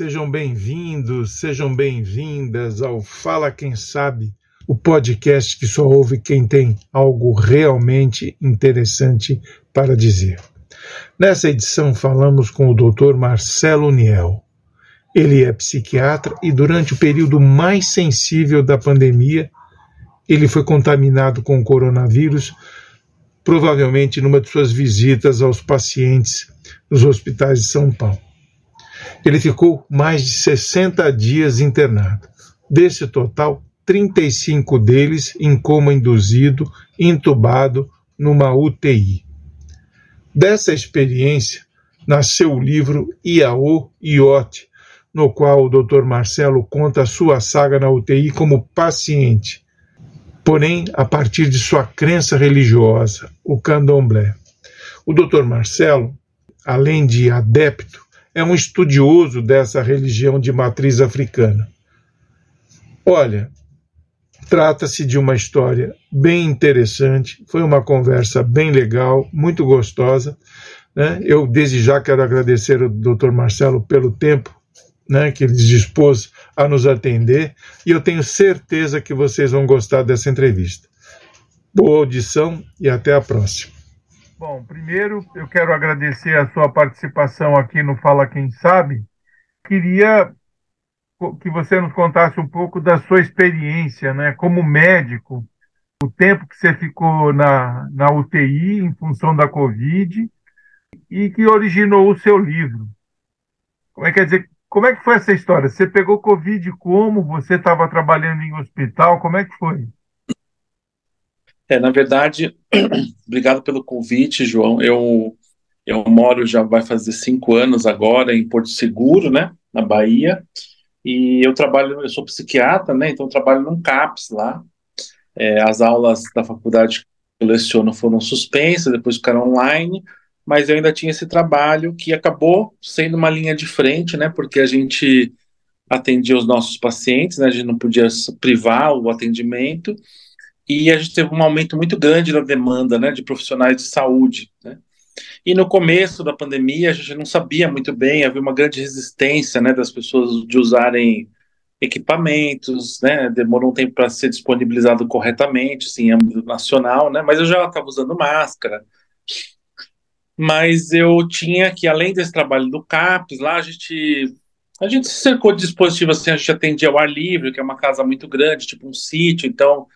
Sejam bem-vindos, sejam bem-vindas ao Fala Quem Sabe, o podcast que só ouve quem tem algo realmente interessante para dizer. Nessa edição falamos com o Dr. Marcelo Niel. Ele é psiquiatra e durante o período mais sensível da pandemia, ele foi contaminado com o coronavírus, provavelmente numa de suas visitas aos pacientes nos hospitais de São Paulo. Ele ficou mais de 60 dias internado. Desse total, 35 deles em coma induzido, entubado numa UTI. Dessa experiência nasceu o livro Iaô Iote, no qual o Dr. Marcelo conta a sua saga na UTI como paciente, porém a partir de sua crença religiosa, o candomblé. O Dr. Marcelo, além de adepto, é um estudioso dessa religião de matriz africana. Olha, trata-se de uma história bem interessante, foi uma conversa bem legal, muito gostosa. Né? Eu, desde já, quero agradecer ao Dr. Marcelo pelo tempo né, que ele dispôs a nos atender e eu tenho certeza que vocês vão gostar dessa entrevista. Boa audição e até a próxima. Bom, primeiro eu quero agradecer a sua participação aqui no Fala Quem Sabe. Queria que você nos contasse um pouco da sua experiência, né, como médico, o tempo que você ficou na, na UTI em função da Covid e que originou o seu livro. Como é que quer dizer? Como é que foi essa história? Você pegou Covid como? Você estava trabalhando em hospital? Como é que foi? É, na verdade, obrigado pelo convite, João. Eu, eu moro já vai fazer cinco anos agora em Porto Seguro, né, na Bahia, e eu trabalho, eu sou psiquiatra, né, então trabalho num CAPS lá. É, as aulas da faculdade que eu leciono foram suspensas, depois ficaram online, mas eu ainda tinha esse trabalho que acabou sendo uma linha de frente, né, porque a gente atendia os nossos pacientes, né, a gente não podia privar o atendimento, e a gente teve um aumento muito grande na demanda né, de profissionais de saúde. Né? E no começo da pandemia, a gente não sabia muito bem, havia uma grande resistência né, das pessoas de usarem equipamentos, né, demorou um tempo para ser disponibilizado corretamente, assim, em âmbito nacional, né, mas eu já estava usando máscara. Mas eu tinha que, além desse trabalho do CAPES, lá a gente a gente se cercou de dispositivos assim, a gente atendia ao ar livre, que é uma casa muito grande, tipo um sítio, então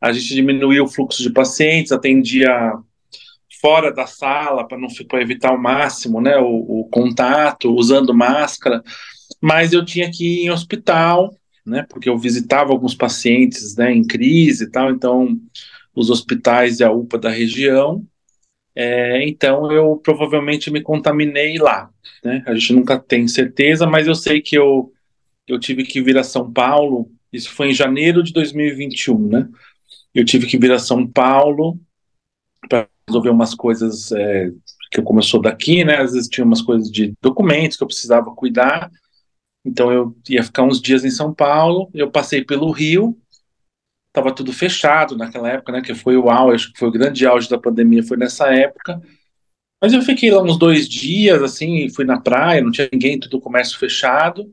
a gente diminuiu o fluxo de pacientes, atendia fora da sala para não evitar ao máximo, né, o, o, contato, usando máscara. Mas eu tinha que ir em hospital, né, porque eu visitava alguns pacientes, né, em crise e tal. Então, os hospitais e a UPA da região. É, então, eu provavelmente me contaminei lá, né. A gente nunca tem certeza, mas eu sei que eu eu tive que vir a São Paulo. Isso foi em janeiro de 2021, né? Eu tive que vir a São Paulo para resolver umas coisas é, que eu sou daqui, né? Às vezes tinha umas coisas de documentos que eu precisava cuidar. Então eu ia ficar uns dias em São Paulo. Eu passei pelo Rio. Tava tudo fechado naquela época, né? Que foi o auge, acho que foi o grande auge da pandemia, foi nessa época. Mas eu fiquei lá uns dois dias, assim, fui na praia, não tinha ninguém, tudo comércio fechado.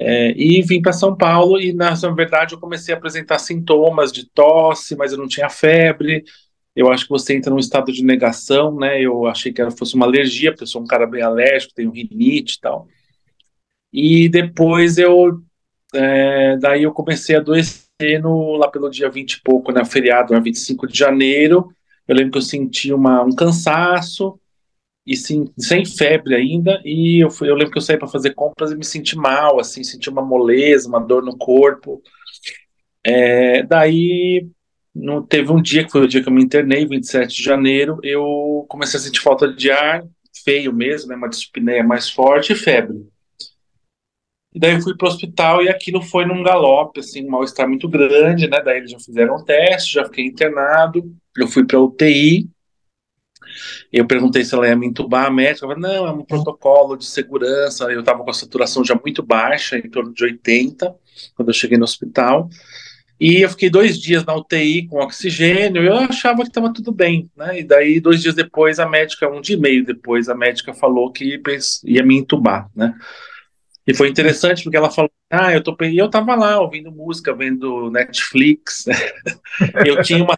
É, e vim para São Paulo e, na verdade, eu comecei a apresentar sintomas de tosse, mas eu não tinha febre. Eu acho que você entra num estado de negação, né? Eu achei que fosse uma alergia, porque eu sou um cara bem alérgico, tenho rinite e tal. E depois eu. É, daí eu comecei a adoecer no, lá pelo dia 20 e pouco, né? Feriado, né, 25 de janeiro. Eu lembro que eu senti uma, um cansaço, e sim, sem febre ainda, e eu, fui, eu lembro que eu saí para fazer compras e me senti mal, assim, senti uma moleza, uma dor no corpo. É, daí, no, teve um dia, que foi o dia que eu me internei, 27 de janeiro, eu comecei a sentir falta de ar, feio mesmo, né, uma dispneia mais forte e febre. E daí eu fui para o hospital e aquilo foi num galope, assim, um mal-estar muito grande, né, daí eles já fizeram um teste, já fiquei internado, eu fui para UTI, eu perguntei se ela ia me entubar, a médica falou, não, é um protocolo de segurança. Eu estava com a saturação já muito baixa, em torno de 80, quando eu cheguei no hospital. E eu fiquei dois dias na UTI com oxigênio, eu achava que estava tudo bem, né? E daí, dois dias depois, a médica, um dia e meio depois, a médica falou que ia me entubar, né? E foi interessante porque ela falou: Ah, eu tô e eu tava lá ouvindo música, vendo Netflix. eu tinha uma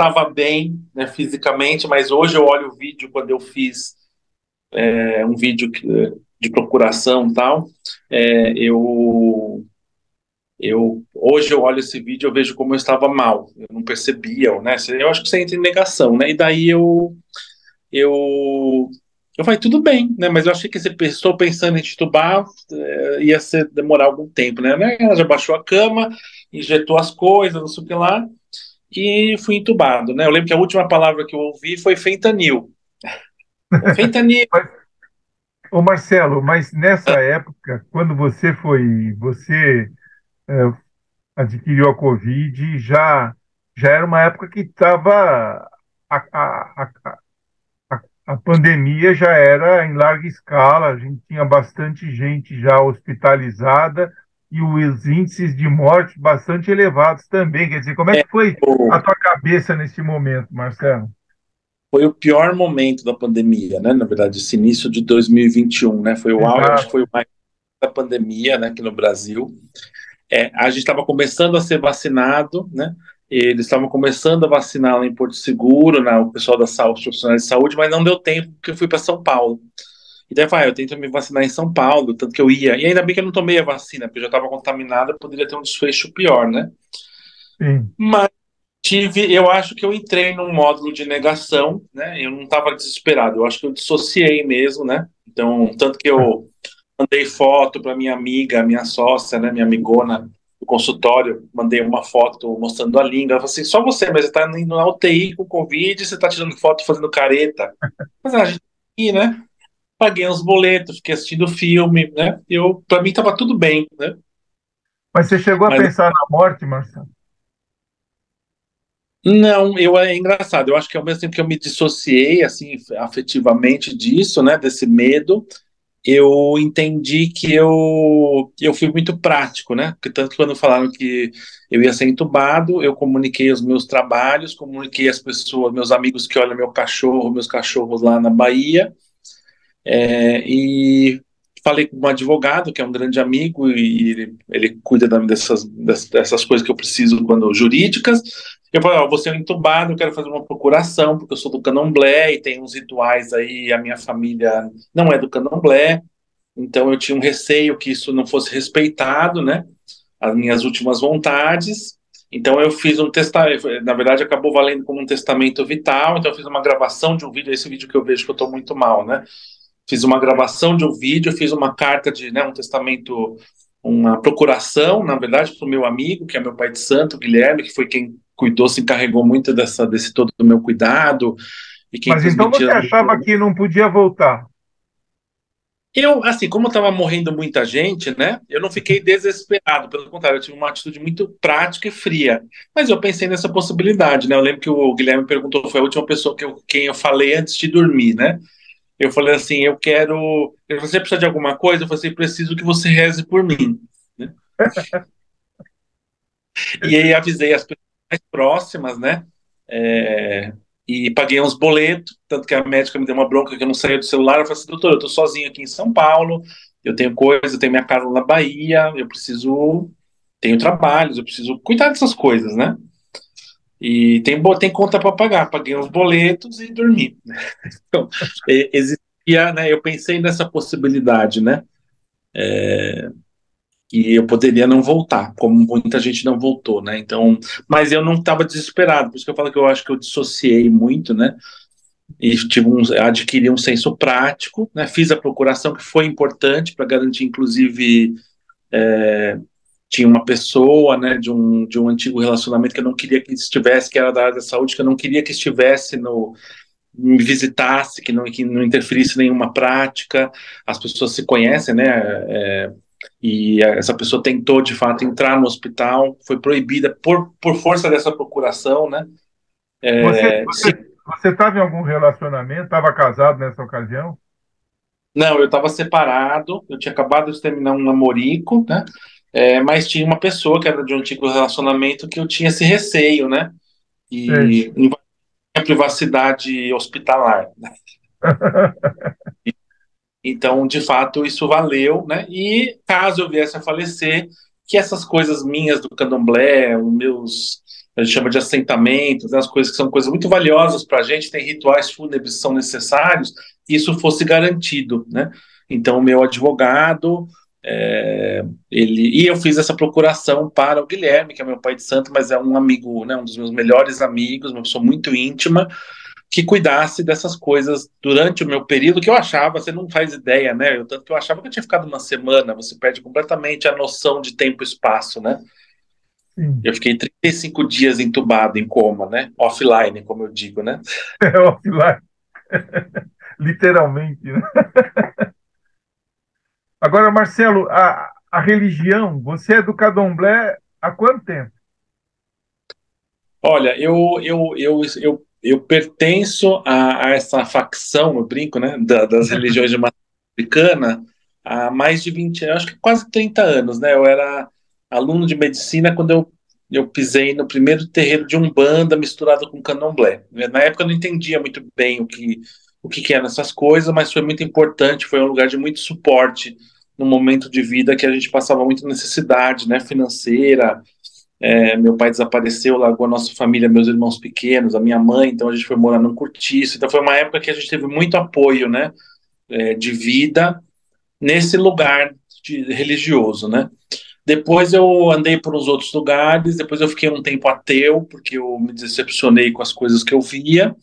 estava bem né, fisicamente, mas hoje eu olho o vídeo quando eu fiz é, um vídeo de procuração e tal. É, eu eu hoje eu olho esse vídeo eu vejo como eu estava mal eu não percebia né eu acho que você entra em negação né e daí eu eu eu falei tudo bem né mas eu achei que você estou pensando em titubar é, ia ser demorar algum tempo né ela já baixou a cama injetou as coisas não sei o que lá e fui entubado né eu lembro que a última palavra que eu ouvi foi fentanil fentanil Ô Marcelo, mas nessa época, quando você foi, você é, adquiriu a Covid, já, já era uma época que estava. A, a, a, a, pandemia já era em larga escala, a gente tinha bastante gente já hospitalizada e os índices de morte bastante elevados também. Quer dizer, como é que foi a tua cabeça nesse momento, Marcelo? Foi o pior momento da pandemia, né? Na verdade, esse início de 2021, né? Foi o auge, foi o mais da pandemia, né? Aqui no Brasil é, a gente estava começando a ser vacinado, né? Eles estavam começando a vacinar lá em Porto Seguro, né, o pessoal da saúde, os profissionais de saúde, mas não deu tempo porque eu fui para São Paulo. E daí eu falei, ah, eu tento me vacinar em São Paulo, tanto que eu ia. E ainda bem que eu não tomei a vacina, porque eu já estava contaminado, poderia ter um desfecho pior, né? Sim. Mas tive, eu acho que eu entrei num módulo de negação, né? Eu não estava desesperado, eu acho que eu dissociei mesmo, né? Então, tanto que eu mandei foto para minha amiga, minha sócia, né, minha amigona do consultório, mandei uma foto mostrando a língua. Ela falou assim: só você, mas você está indo na UTI com Covid, você está tirando foto fazendo careta. Mas a gente aqui, né? Paguei uns boletos, fiquei assistindo filme, né? Eu, para mim estava tudo bem, né? Mas você chegou a mas... pensar na morte, Marcelo? Não, eu é engraçado. Eu acho que ao mesmo tempo que eu me dissociei assim afetivamente disso, né, desse medo, eu entendi que eu, eu fui muito prático, né? Porque tanto que quando falaram que eu ia ser entubado, eu comuniquei os meus trabalhos, comuniquei as pessoas, meus amigos que olham meu cachorro, meus cachorros lá na Bahia, é, e falei com um advogado que é um grande amigo e ele, ele cuida dessas, dessas coisas que eu preciso quando jurídicas. Eu falei, ó, ser entubado, eu quero fazer uma procuração, porque eu sou do candomblé e tem uns rituais aí, a minha família não é do candomblé, então eu tinha um receio que isso não fosse respeitado, né? As minhas últimas vontades. Então eu fiz um testamento, na verdade acabou valendo como um testamento vital, então eu fiz uma gravação de um vídeo, esse vídeo que eu vejo que eu estou muito mal, né? Fiz uma gravação de um vídeo, fiz uma carta de, né, um testamento, uma procuração, na verdade, para o meu amigo, que é meu pai de santo, Guilherme, que foi quem cuidou, se encarregou muito dessa, desse todo do meu cuidado. Mas então você achava que não podia voltar? Eu, assim, como estava morrendo muita gente, né? Eu não fiquei desesperado, pelo contrário, eu tive uma atitude muito prática e fria. Mas eu pensei nessa possibilidade, né? Eu lembro que o Guilherme perguntou, foi a última pessoa que eu, quem eu falei antes de dormir, né? Eu falei assim, eu quero. Você precisa de alguma coisa? Eu falei assim, preciso que você reze por mim. Né? e aí avisei as pessoas mais próximas, né? É, e paguei uns boletos, tanto que a médica me deu uma bronca que eu não saía do celular. Eu falei assim, doutor, eu tô sozinho aqui em São Paulo, eu tenho coisa, eu tenho minha casa na Bahia, eu preciso. Tenho trabalhos, eu preciso cuidar dessas coisas, né? E tem, tem conta para pagar, paguei uns boletos e dormi. Então, existia, né? Eu pensei nessa possibilidade, né? É, que eu poderia não voltar, como muita gente não voltou, né? Então, mas eu não estava desesperado, por isso que eu falo que eu acho que eu dissociei muito, né? E tive um, adquiri um senso prático, né? Fiz a procuração que foi importante para garantir, inclusive, é, tinha uma pessoa, né, de um, de um antigo relacionamento que eu não queria que estivesse, que era da área da saúde, que eu não queria que estivesse no me visitasse, que não, que não interferisse nenhuma prática. As pessoas se conhecem, né? É, e essa pessoa tentou de fato entrar no hospital, foi proibida por, por força dessa procuração, né? É, você estava em algum relacionamento? Estava casado nessa ocasião? Não, eu estava separado, eu tinha acabado de terminar um namorico, né? É, mas tinha uma pessoa que era de um antigo relacionamento que eu tinha esse receio, né? E a privacidade hospitalar. Né? Então, de fato, isso valeu, né? E caso eu viesse a falecer, que essas coisas minhas do candomblé, os meus, a gente chama de assentamentos, né, as coisas que são coisas muito valiosas para a gente, tem rituais fúnebres que são necessários, isso fosse garantido, né? Então, o meu advogado, é, ele e eu fiz essa procuração para o Guilherme, que é meu pai de santo, mas é um amigo, né, um dos meus melhores amigos, uma pessoa muito íntima, que cuidasse dessas coisas durante o meu período, que eu achava, você não faz ideia, né? Eu, tanto que eu achava que eu tinha ficado uma semana, você perde completamente a noção de tempo e espaço, né? Sim. Eu fiquei 35 dias entubado, em coma, né? Offline, como eu digo, né? É, offline. Literalmente, né? Agora, Marcelo, a, a religião, você é do candomblé há quanto tempo? Olha, eu, eu, eu, eu eu pertenço a, a, essa facção, eu brinco, né, da, das religiões de africana há mais de 20 anos, acho que quase 30 anos, né? Eu era aluno de medicina quando eu, eu pisei no primeiro terreiro de Umbanda misturado com candomblé. Na época eu não entendia muito bem o que, o que, que eram essas coisas, mas foi muito importante, foi um lugar de muito suporte no momento de vida que a gente passava muita necessidade, né, financeira, é, meu pai desapareceu, largou a nossa família, meus irmãos pequenos, a minha mãe, então a gente foi morar num cortiço. Então foi uma época que a gente teve muito apoio, né, é, de vida nesse lugar de, religioso, né. Depois eu andei por uns outros lugares, depois eu fiquei um tempo ateu, porque eu me decepcionei com as coisas que eu via.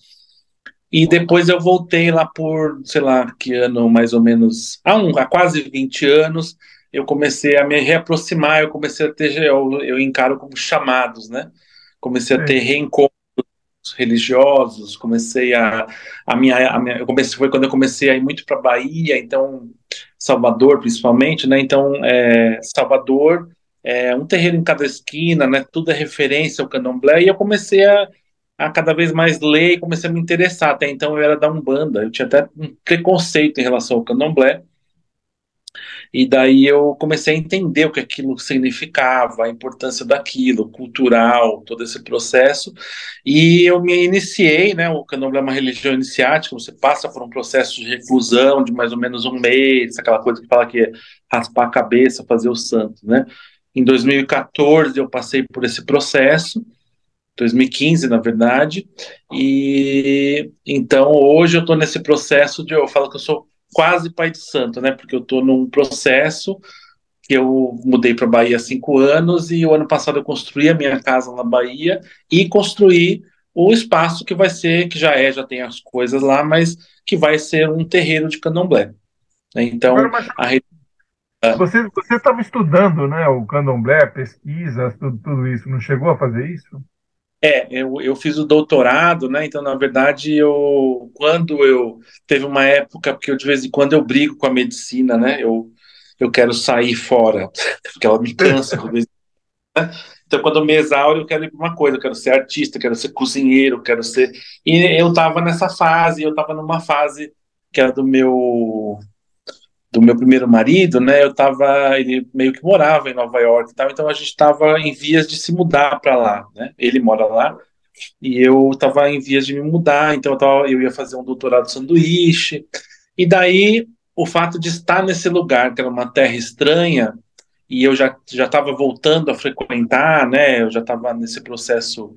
E depois eu voltei lá por, sei lá, que ano mais ou menos, há, um, há quase 20 anos, eu comecei a me reaproximar, eu comecei a ter, eu, eu encaro como chamados, né? Comecei a ter reencontros religiosos, comecei a, a minha, a minha eu comecei, foi quando eu comecei a ir muito para Bahia, então, Salvador principalmente, né? Então, é, Salvador, é, um terreiro em cada esquina, né? Tudo é referência ao candomblé, e eu comecei a, a cada vez mais ler e comecei a me interessar. Até então eu era da Umbanda, eu tinha até um preconceito em relação ao candomblé, e daí eu comecei a entender o que aquilo significava, a importância daquilo, cultural, todo esse processo. E eu me iniciei, né? O candomblé é uma religião iniciática, você passa por um processo de reclusão de mais ou menos um mês, aquela coisa que fala que é raspar a cabeça, fazer o santo, né? Em 2014 eu passei por esse processo. 2015, na verdade, e então hoje eu estou nesse processo de eu falo que eu sou quase pai de santo, né? Porque eu estou num processo que eu mudei para Bahia há cinco anos e o ano passado eu construí a minha casa na Bahia e construí o espaço que vai ser, que já é, já tem as coisas lá, mas que vai ser um terreiro de candomblé. Né? Então, Agora, a... você você estava estudando, né, o candomblé, pesquisas, tudo, tudo isso, não chegou a fazer isso? É, eu, eu fiz o doutorado, né? Então, na verdade, eu quando eu teve uma época porque eu de vez em quando eu brigo com a medicina, né? Eu eu quero sair fora, porque ela me cansa. né? Então, quando eu me exauro, eu quero ir para uma coisa, eu quero ser artista, quero ser cozinheiro, quero ser. E eu estava nessa fase, eu estava numa fase que era do meu do meu primeiro marido, né? Eu tava, ele meio que morava em Nova York, e tal, então a gente estava em vias de se mudar para lá, né? Ele mora lá e eu estava em vias de me mudar, então eu, tava, eu ia fazer um doutorado sanduíche. E daí o fato de estar nesse lugar, que era uma terra estranha, e eu já já estava voltando a frequentar, né? Eu já estava nesse processo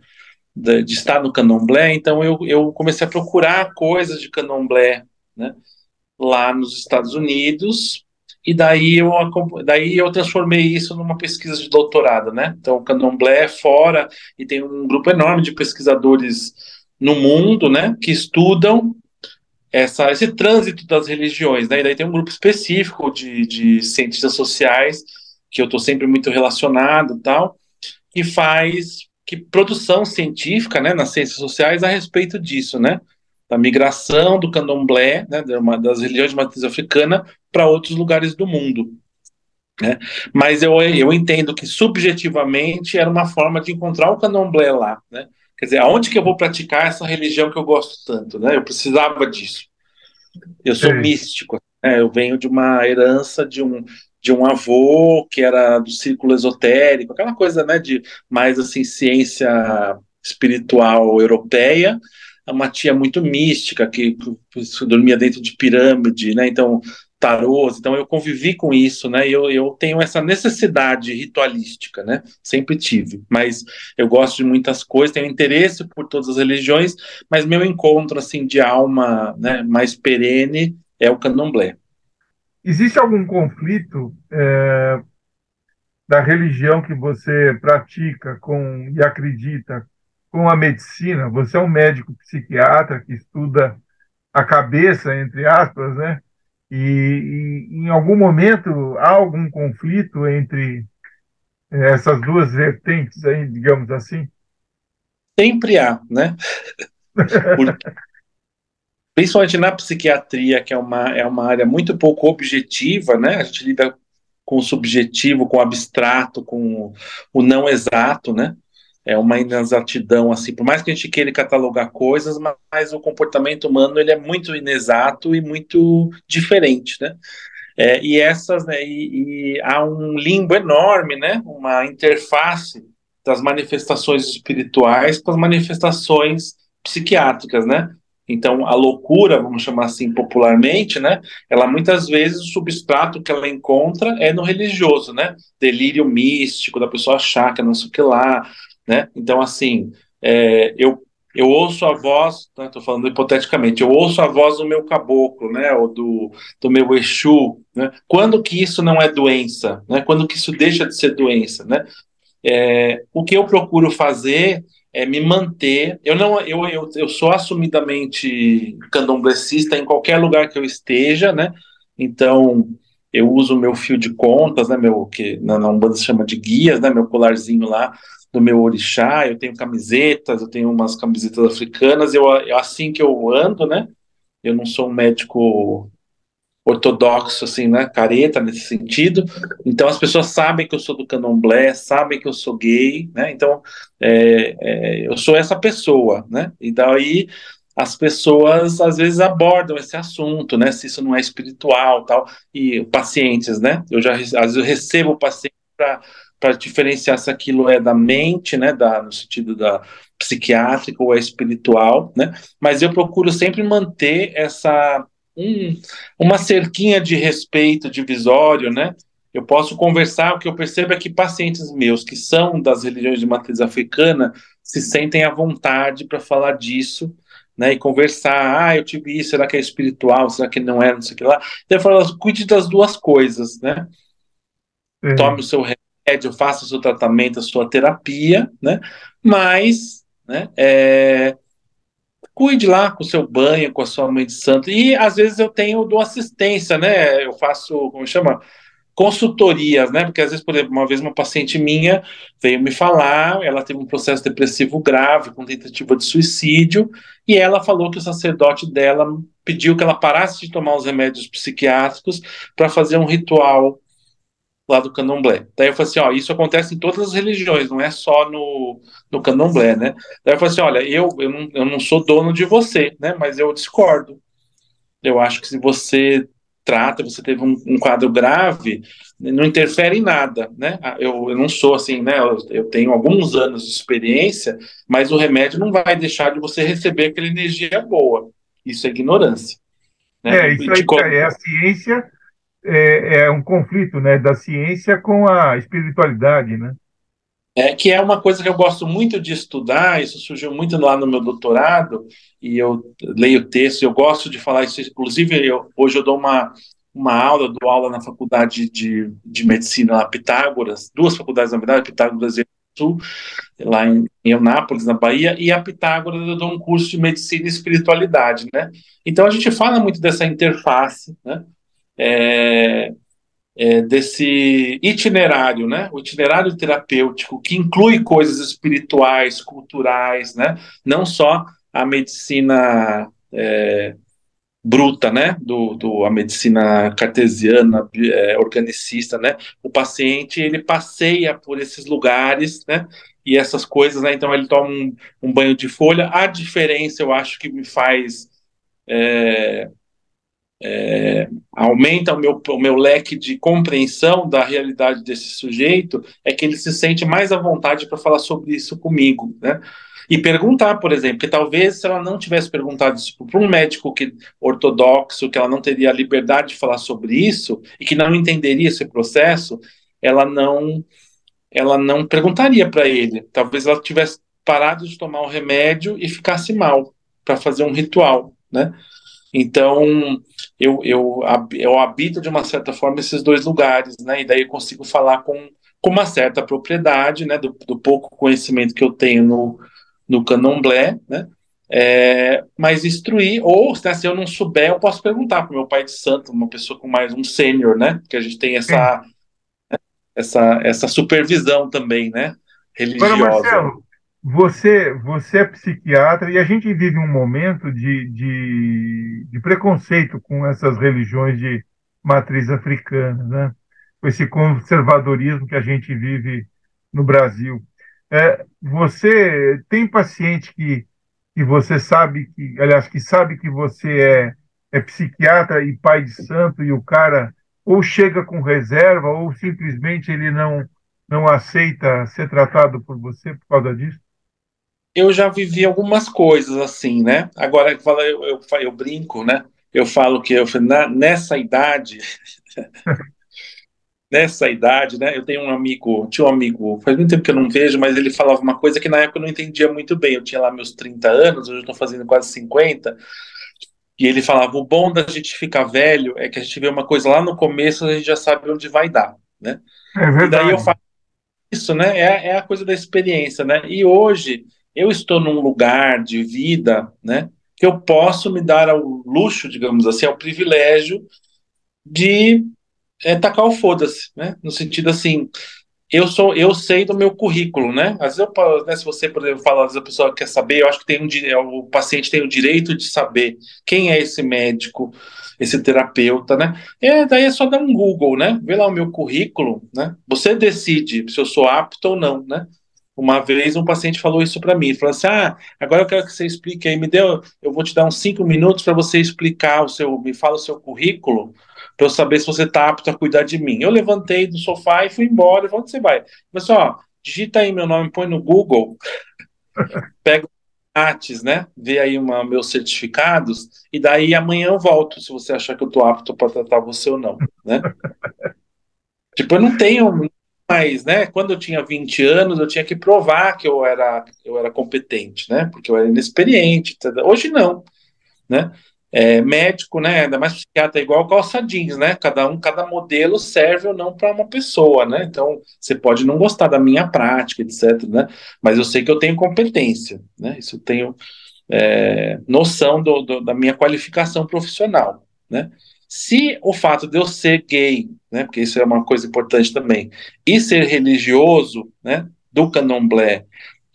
de, de, estar no Candomblé, então eu, eu comecei a procurar coisas de Candomblé, né? Lá nos Estados Unidos, e daí eu, daí eu transformei isso numa pesquisa de doutorado, né? Então, o candomblé é fora, e tem um grupo enorme de pesquisadores no mundo, né, que estudam essa, esse trânsito das religiões, né? E daí tem um grupo específico de, de cientistas sociais, que eu estou sempre muito relacionado tal, que faz que produção científica, né, nas ciências sociais a respeito disso, né? Da migração do candomblé, né, das religiões de matriz africana, para outros lugares do mundo. Né? Mas eu, eu entendo que subjetivamente era uma forma de encontrar o candomblé lá. Né? Quer dizer, aonde que eu vou praticar essa religião que eu gosto tanto? Né? Eu precisava disso. Eu sou Sim. místico. Né? Eu venho de uma herança de um, de um avô que era do círculo esotérico, aquela coisa né, de mais assim ciência espiritual europeia, uma tia muito mística que, que dormia dentro de pirâmide, né? Então tarôs, então eu convivi com isso, né? Eu, eu tenho essa necessidade ritualística, né? Sempre tive, mas eu gosto de muitas coisas, tenho interesse por todas as religiões, mas meu encontro assim de alma, né, mais perene é o candomblé. Existe algum conflito é, da religião que você pratica com e acredita com a medicina? Você é um médico psiquiatra que estuda a cabeça, entre aspas, né? E, e, em algum momento há algum conflito entre eh, essas duas vertentes aí, digamos assim? Sempre há, né? Porque, principalmente na psiquiatria, que é uma, é uma área muito pouco objetiva, né? A gente lida com o subjetivo, com o abstrato, com o não exato, né? É uma inexatidão, assim, por mais que a gente queira catalogar coisas, mas o comportamento humano ele é muito inexato e muito diferente, né? É, e essas, né, e, e, há um limbo enorme, né? Uma interface das manifestações espirituais com as manifestações psiquiátricas, né? Então, a loucura, vamos chamar assim popularmente, né? Ela muitas vezes o substrato que ela encontra é no religioso, né? Delírio místico da pessoa achar que não sei o que lá, né? Então, assim, é, eu, eu ouço a voz, estou né, falando hipoteticamente, eu ouço a voz do meu caboclo, né, ou do, do meu Exu, né? Quando que isso não é doença, né? Quando que isso deixa de ser doença, né? É, o que eu procuro fazer é me manter. Eu não, eu, eu, eu sou assumidamente candomblecista em qualquer lugar que eu esteja, né? Então eu uso meu fio de contas, né? Meu que na, na Umbanda se chama de guias, né? Meu colarzinho lá do meu orixá, eu tenho camisetas, eu tenho umas camisetas africanas, eu, eu assim que eu ando, né? Eu não sou um médico ortodoxo, assim, né, careta nesse sentido. Então as pessoas sabem que eu sou do candomblé, sabem que eu sou gay, né? Então é, é, eu sou essa pessoa, né? E daí as pessoas às vezes abordam esse assunto, né? Se isso não é espiritual, tal. E pacientes, né? Eu já às vezes eu recebo pacientes para para diferenciar se aquilo é da mente, né, da, no sentido da psiquiátrica ou é espiritual, né, mas eu procuro sempre manter essa um, uma cerquinha de respeito divisório, né, eu posso conversar, o que eu percebo é que pacientes meus que são das religiões de matriz africana se sentem à vontade para falar disso, né, e conversar, ah, eu tive isso, será que é espiritual, será que não é, não sei o que lá. Então eu falo, cuide das duas coisas, né, é. tome o seu remédio, faça o seu tratamento, a sua terapia, né? Mas, né? É, cuide lá com o seu banho, com a sua mãe de santo. E às vezes eu tenho do assistência, né? Eu faço, como chama? Consultorias, né? Porque às vezes, por exemplo, uma vez uma paciente minha veio me falar, ela teve um processo depressivo grave, com tentativa de suicídio, e ela falou que o sacerdote dela pediu que ela parasse de tomar os remédios psiquiátricos para fazer um ritual lá do candomblé. Daí eu falei assim, ó, isso acontece em todas as religiões, não é só no, no candomblé, né? Daí eu falei assim, olha, eu, eu, não, eu não sou dono de você, né? Mas eu discordo. Eu acho que se você trata, você teve um, um quadro grave, não interfere em nada, né? Ah, eu, eu não sou assim, né? Eu, eu, tenho alguns anos de experiência, mas o remédio não vai deixar de você receber aquela energia boa. Isso é ignorância. Né? É, isso aí é a ciência é, é um conflito né, da ciência com a espiritualidade, né? É, que é uma coisa que eu gosto muito de estudar, isso surgiu muito lá no meu doutorado, e eu leio texto, eu gosto de falar isso, inclusive eu, hoje eu dou uma, uma aula, dou aula na faculdade de, de medicina lá, Pitágoras, duas faculdades na verdade, Pitágoras e Sul, lá em, em Eunápolis, na Bahia, e a Pitágoras eu dou um curso de medicina e espiritualidade, né? Então a gente fala muito dessa interface, né? É, é, desse itinerário, né? O itinerário terapêutico que inclui coisas espirituais, culturais, né? Não só a medicina é, bruta, né? Do, do, a medicina cartesiana, é, organicista, né? O paciente ele passeia por esses lugares, né? E essas coisas, né? Então ele toma um, um banho de folha. A diferença, eu acho que me faz é, é, aumenta o meu, o meu leque de compreensão da realidade desse sujeito, é que ele se sente mais à vontade para falar sobre isso comigo, né? E perguntar, por exemplo, que talvez se ela não tivesse perguntado isso para um médico que, ortodoxo, que ela não teria a liberdade de falar sobre isso e que não entenderia esse processo, ela não ela não perguntaria para ele. Talvez ela tivesse parado de tomar o remédio e ficasse mal para fazer um ritual, né? Então, eu, eu, eu habito de uma certa forma esses dois lugares, né? E daí eu consigo falar com, com uma certa propriedade, né? Do, do pouco conhecimento que eu tenho no, no candomblé, né? É, mas instruir, ou né, se eu não souber, eu posso perguntar para o meu pai de santo, uma pessoa com mais um sênior, né? Que a gente tem essa, essa, essa supervisão também, né? Religiosa. Marcelo, você, você é psiquiatra e a gente vive um momento de, de, de preconceito com essas religiões de matriz africana, né? Com esse conservadorismo que a gente vive no Brasil. É, você tem paciente que, que você sabe que, aliás, que sabe que você é, é psiquiatra e pai de santo e o cara ou chega com reserva ou simplesmente ele não não aceita ser tratado por você por causa disso? Eu já vivi algumas coisas assim, né? Agora eu, eu, eu, brinco, né? Eu falo que eu, na, nessa idade nessa idade, né? Eu tenho um amigo, tinha um amigo, faz muito tempo que eu não vejo, mas ele falava uma coisa que na época eu não entendia muito bem. Eu tinha lá meus 30 anos, hoje eu estou fazendo quase 50. E ele falava: o bom da gente ficar velho é que a gente vê uma coisa lá no começo, a gente já sabe onde vai dar, né? É verdade. E daí eu falo isso, né? É, é a coisa da experiência, né? E hoje eu estou num lugar de vida, né? Que eu posso me dar ao luxo, digamos assim, ao privilégio de é tacar o foda-se, né? No sentido assim, eu sou, eu sei do meu currículo, né? Às vezes, eu, né, se você, por exemplo, fala, às vezes a pessoa quer saber, eu acho que tem um, o paciente tem o direito de saber quem é esse médico, esse terapeuta, né? É, daí é só dar um Google, né? Vê lá o meu currículo, né? Você decide se eu sou apto ou não, né? Uma vez um paciente falou isso para mim, falou assim: "Ah, agora eu quero que você explique aí, me deu, eu vou te dar uns cinco minutos para você explicar o seu, me fala o seu currículo." para eu saber se você está apto a cuidar de mim. Eu levantei do sofá e fui embora. E onde você vai? Mas ó, digita aí meu nome, põe no Google, pega Lattes, né? Vê aí uma, meus certificados, e daí amanhã eu volto, se você achar que eu estou apto para tratar você ou não, né? tipo, eu não tenho mais, né? Quando eu tinha 20 anos, eu tinha que provar que eu era, eu era competente, né? Porque eu era inexperiente. Hoje não, né? é, médico, né, ainda mais psiquiatra, é igual calça jeans, né, cada um, cada modelo serve ou não para uma pessoa, né, então você pode não gostar da minha prática, etc, né, mas eu sei que eu tenho competência, né, isso eu tenho é, noção do, do, da minha qualificação profissional, né, se o fato de eu ser gay, né, porque isso é uma coisa importante também, e ser religioso, né, do candomblé,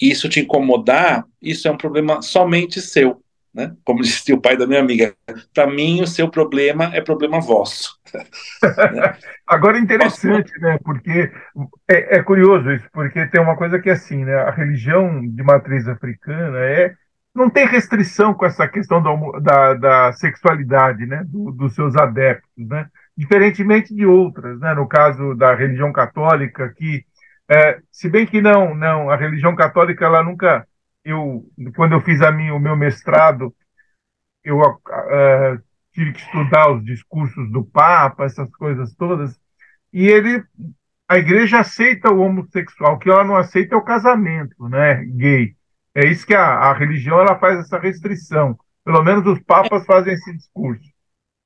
isso te incomodar, isso é um problema somente seu, né? Como disse o pai da minha amiga, para mim o seu problema é problema vosso. Agora é interessante, né? Porque é, é, curioso isso, porque tem uma coisa que é assim, né? A religião de matriz africana é não tem restrição com essa questão da, da, da sexualidade, né? Do, dos seus adeptos, né? Diferentemente de outras, né? No caso da religião católica, que é, se bem que não, não, a religião católica ela nunca eu, quando eu fiz a minha, o meu mestrado, eu uh, tive que estudar os discursos do Papa, essas coisas todas, e ele, a igreja aceita o homossexual, o que ela não aceita é o casamento, né, gay. É isso que a, a religião ela faz essa restrição. Pelo menos os papas fazem esse discurso.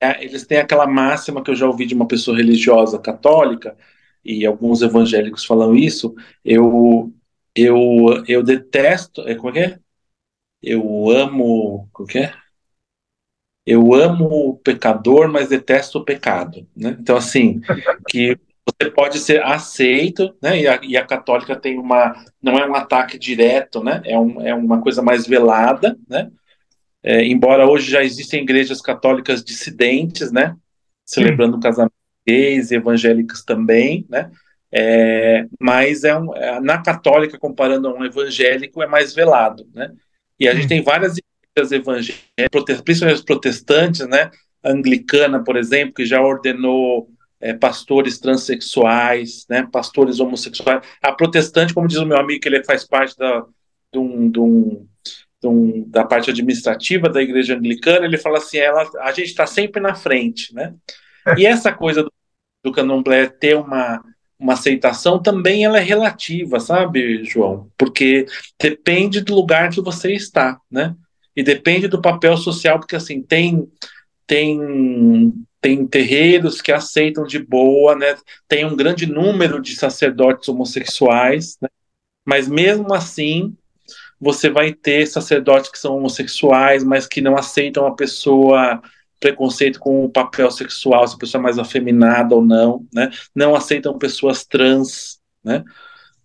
É, eles têm aquela máxima que eu já ouvi de uma pessoa religiosa católica, e alguns evangélicos falam isso, eu eu, eu detesto. É, como é que é? Eu amo. Como é? Eu amo o pecador, mas detesto o pecado. Né? Então, assim, que você pode ser aceito, né? E a, e a, católica tem uma. Não é um ataque direto, né? É, um, é uma coisa mais velada, né? É, embora hoje já existem igrejas católicas dissidentes, né? Celebrando o casamento gays, evangélicas também, né? É, mas é, um, é na católica, comparando a um evangélico, é mais velado, né? E a gente tem várias igrejas evangélicas, principalmente as protestantes, né? A anglicana, por exemplo, que já ordenou é, pastores transexuais, né? Pastores homossexuais. A protestante, como diz o meu amigo, que ele faz parte da, de um, de um, de um, da parte administrativa da igreja anglicana, ele fala assim, ela, a gente está sempre na frente, né? E essa coisa do, do candomblé ter uma, uma aceitação também ela é relativa, sabe, João? Porque depende do lugar que você está, né? E depende do papel social, porque assim, tem tem tem terreiros que aceitam de boa, né? Tem um grande número de sacerdotes homossexuais, né? Mas mesmo assim, você vai ter sacerdotes que são homossexuais, mas que não aceitam a pessoa preconceito com o papel sexual, se a pessoa é mais afeminada ou não, né? Não aceitam pessoas trans, né?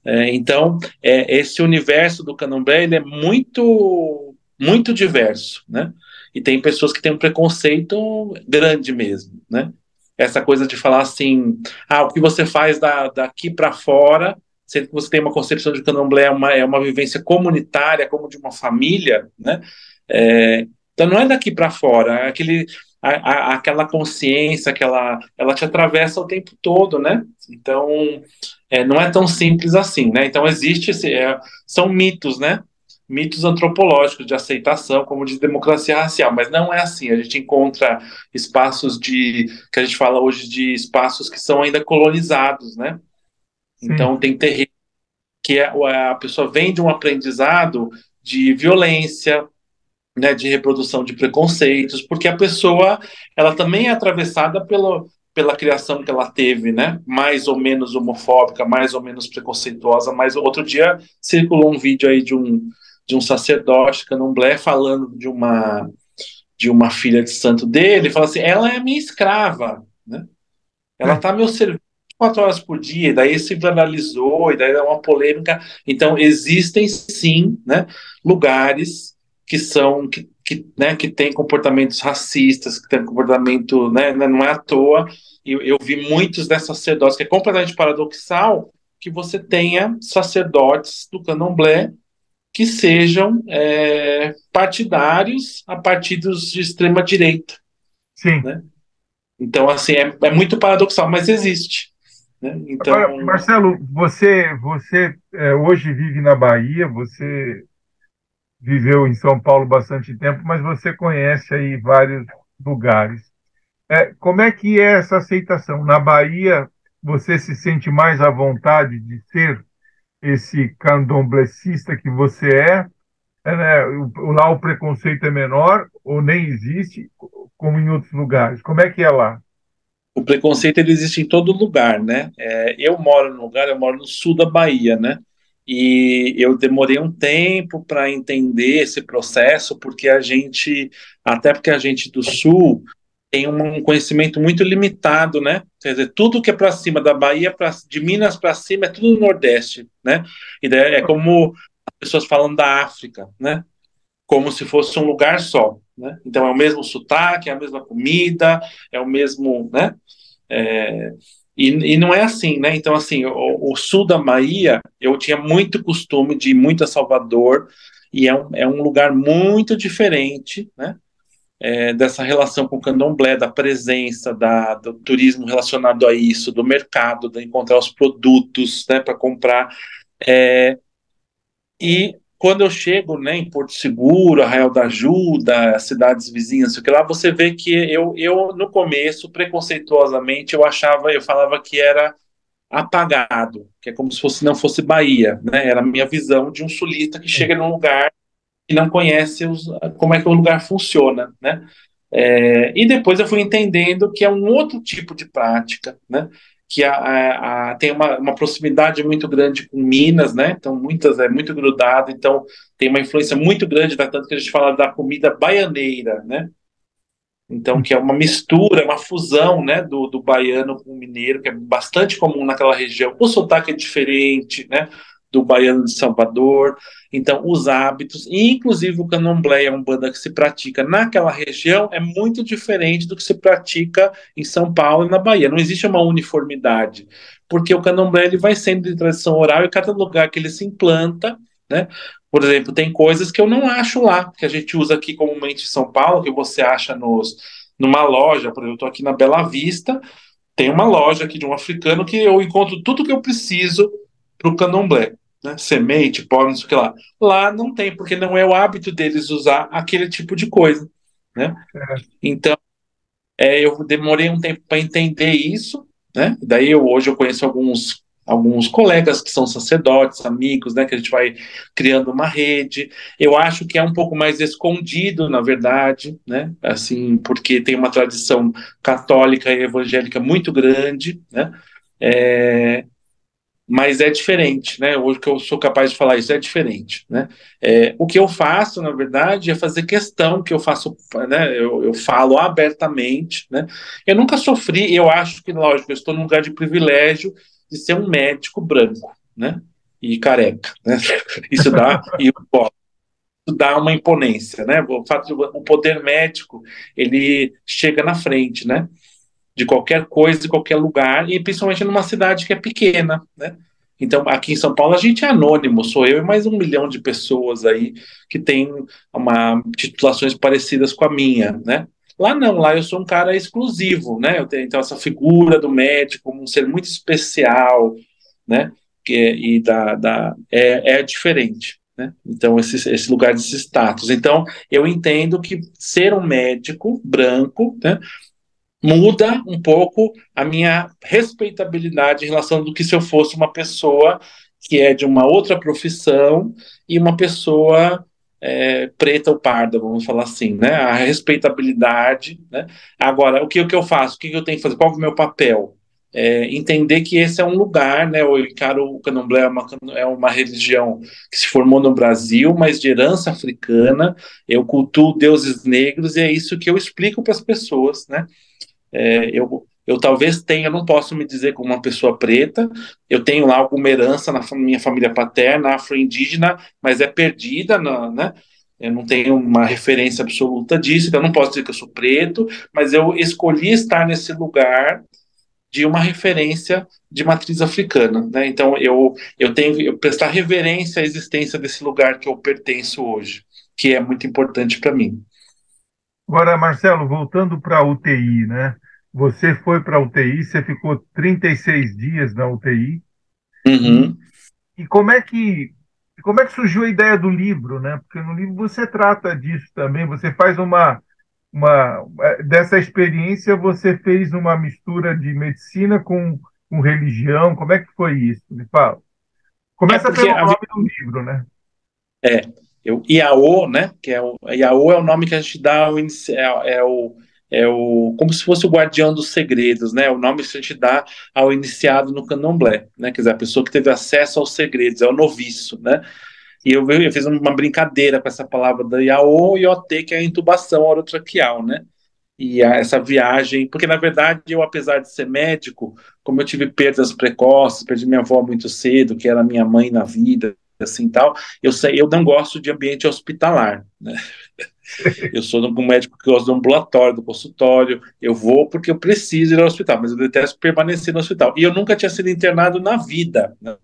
É, então, é, esse universo do candomblé ele é muito, muito diverso, né? E tem pessoas que têm um preconceito grande mesmo, né? Essa coisa de falar assim, ah, o que você faz da, daqui para fora, sendo que você tem uma concepção de candomblé é uma, é uma vivência comunitária, como de uma família, né? É, então não é daqui para fora, é aquele, a, a, aquela consciência, aquela, ela te atravessa o tempo todo, né? Então é, não é tão simples assim, né? Então existe, esse, é, são mitos, né? Mitos antropológicos de aceitação, como de democracia racial, mas não é assim. A gente encontra espaços de que a gente fala hoje de espaços que são ainda colonizados, né? Sim. Então tem terreno que é, a pessoa vem de um aprendizado de violência, né, de reprodução de preconceitos, porque a pessoa ela também é atravessada pelo, pela criação que ela teve, né, mais ou menos homofóbica, mais ou menos preconceituosa. Mas outro dia circulou um vídeo aí de um de um sacerdote candomblé falando de uma de uma filha de santo dele, fala assim, ela é minha escrava, né? Ela está meu serviço quatro horas por dia, daí se viralizou, e daí é uma polêmica. Então, existem sim né, lugares que são que, que, né, que têm comportamentos racistas, que têm comportamento, né, né não é à toa. Eu, eu vi muitos desses sacerdotes, que é completamente paradoxal que você tenha sacerdotes do candomblé que sejam é, partidários a partidos de extrema direita. Sim. Né? Então, assim, é, é, muito paradoxal, mas existe. Né? Então... Agora, Marcelo, você, você é, hoje vive na Bahia, você viveu em São Paulo bastante tempo, mas você conhece aí vários lugares. É, como é que é essa aceitação? Na Bahia, você se sente mais à vontade de ser esse candomblessista que você é? é né? Lá o preconceito é menor ou nem existe, como em outros lugares? Como é que é lá? O preconceito ele existe em todo lugar, né? É, eu moro no lugar, eu moro no sul da Bahia, né? E eu demorei um tempo para entender esse processo, porque a gente, até porque a gente do Sul tem um conhecimento muito limitado, né? Quer dizer, tudo que é para cima da Bahia, pra, de Minas para cima, é tudo no Nordeste, né? E é como as pessoas falam da África, né? Como se fosse um lugar só, né? Então é o mesmo sotaque, é a mesma comida, é o mesmo, né? É, e, e, não é assim, né? Então, assim, o, o, sul da Bahia, eu tinha muito costume de ir muito a Salvador, e é um, é um lugar muito diferente, né? É, dessa relação com o candomblé, da presença, da, do turismo relacionado a isso, do mercado, de encontrar os produtos né, para comprar. É, e quando eu chego né, em Porto Seguro, Arraial da Ajuda, cidades vizinhas, que lá você vê que eu, eu no começo, preconceituosamente, eu achava, eu falava que era apagado, que é como se fosse não fosse Bahia, né? Era a minha visão de um sulista que chega num lugar e não conhece os, como é que o lugar funciona, né? É, e depois eu fui entendendo que é um outro tipo de prática, né? que a, a, a, tem uma, uma, proximidade muito grande com Minas, né? Então, muitas é muito grudado, então tem uma influência muito grande, da, tanto que a gente fala da comida baianeira, né? Então, que é uma mistura, uma fusão, né, do, do baiano com o mineiro, que é bastante comum naquela região. O sotaque é diferente, né? Do baiano de Salvador. Então, os hábitos, inclusive o candomblé é um banda que se pratica naquela região, é muito diferente do que se pratica em São Paulo e na Bahia. Não existe uma uniformidade, porque o candomblé ele vai sendo de tradição oral e cada lugar que ele se implanta, né? Por exemplo, tem coisas que eu não acho lá, que a gente usa aqui comumente em São Paulo, que você acha nos, numa loja, por exemplo, eu estou aqui na Bela Vista, tem uma loja aqui de um africano que eu encontro tudo que eu preciso para o candomblé. Né? Semente, pólen, não sei o que lá. Lá não tem, porque não é o hábito deles usar aquele tipo de coisa, né? É. Então, é, eu demorei um tempo para entender isso, né? Daí eu, hoje eu conheço alguns alguns colegas que são sacerdotes, amigos, né, que a gente vai criando uma rede. Eu acho que é um pouco mais escondido, na verdade, né, assim, porque tem uma tradição católica e evangélica muito grande, né, é, mas é diferente, né? Hoje que eu sou capaz de falar isso é diferente, né? É, o que eu faço, na verdade, é fazer questão que eu faço, né? Eu, eu falo abertamente, né? Eu nunca sofri, eu acho que, lógico, eu estou num lugar de privilégio de ser um médico branco, né? E careca, né? Isso dá e isso dá uma imponência, né? O fato de o poder médico ele chega na frente, né? De qualquer coisa, de qualquer lugar, e principalmente numa cidade que é pequena, né? Então, aqui em São Paulo, a gente é anônimo, sou eu e mais um milhão de pessoas aí que tem uma titulações parecidas com a minha, né? Lá não, lá eu sou um cara exclusivo, né? Eu tenho então essa figura do médico como um ser muito especial, né? Que é, e da, da é, é diferente, né? Então esse, esse lugar desse status. Então eu entendo que ser um médico branco, né? Muda um pouco a minha respeitabilidade em relação do que se eu fosse uma pessoa que é de uma outra profissão e uma pessoa é, preta ou parda, vamos falar assim, né? A respeitabilidade, né? Agora, o que, o que eu faço? O que, eu tenho que fazer? Qual é o meu papel? É, entender que esse é um lugar, né? Eu encaro o candomblé é uma, é uma religião que se formou no Brasil, mas de herança africana. Eu cultuo deuses negros e é isso que eu explico para as pessoas, né? É, eu, eu talvez tenha, não posso me dizer como uma pessoa preta, eu tenho lá alguma herança na minha família paterna, afro-indígena, mas é perdida, na, né? Eu não tenho uma referência absoluta disso, então eu não posso dizer que eu sou preto, mas eu escolhi estar nesse lugar de uma referência de matriz africana, né? Então eu eu tenho eu prestar reverência à existência desse lugar que eu pertenço hoje, que é muito importante para mim. Agora, Marcelo, voltando para a UTI, né? Você foi para a UTI, você ficou 36 dias na UTI. Uhum. E como é que como é que surgiu a ideia do livro, né? Porque no livro você trata disso também, você faz uma uma é, dessa experiência você fez uma mistura de medicina com, com religião. Como é que foi isso? Me fala. Começa é pelo nome a... do livro, né? É, eu, IAO, né? Que é o IAO é o nome que a gente dá ao, é, é o é o como se fosse o guardião dos segredos, né? O nome que a gente dá ao iniciado no candomblé, né? Quer dizer, a pessoa que teve acesso aos segredos, é o noviço, né? E eu, eu fiz uma brincadeira com essa palavra da IAO e OT, que é a intubação orotraqueal, né? E essa viagem, porque na verdade eu, apesar de ser médico, como eu tive perdas precoces, perdi minha avó muito cedo, que era minha mãe na vida, assim tal, eu sei, eu não gosto de ambiente hospitalar, né? Eu sou um médico que gosta do ambulatório, do consultório. Eu vou porque eu preciso ir ao hospital, mas eu detesto permanecer no hospital. E eu nunca tinha sido internado na vida. Né?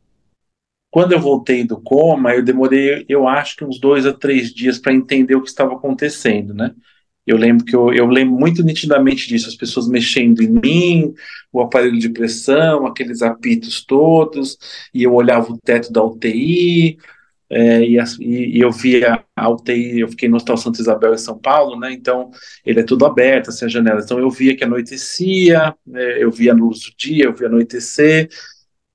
Quando eu voltei do coma, eu demorei, eu acho que uns dois a três dias para entender o que estava acontecendo, né? Eu lembro que eu, eu lembro muito nitidamente disso, as pessoas mexendo em mim, o aparelho de pressão, aqueles apitos todos, e eu olhava o teto da UTI, é, e, e, eu via a UTI, eu fiquei no Hospital Santa Isabel em São Paulo, né? Então ele é tudo aberto, assim, as janelas. Então eu via que anoitecia, é, eu via a luz do dia, eu via anoitecer.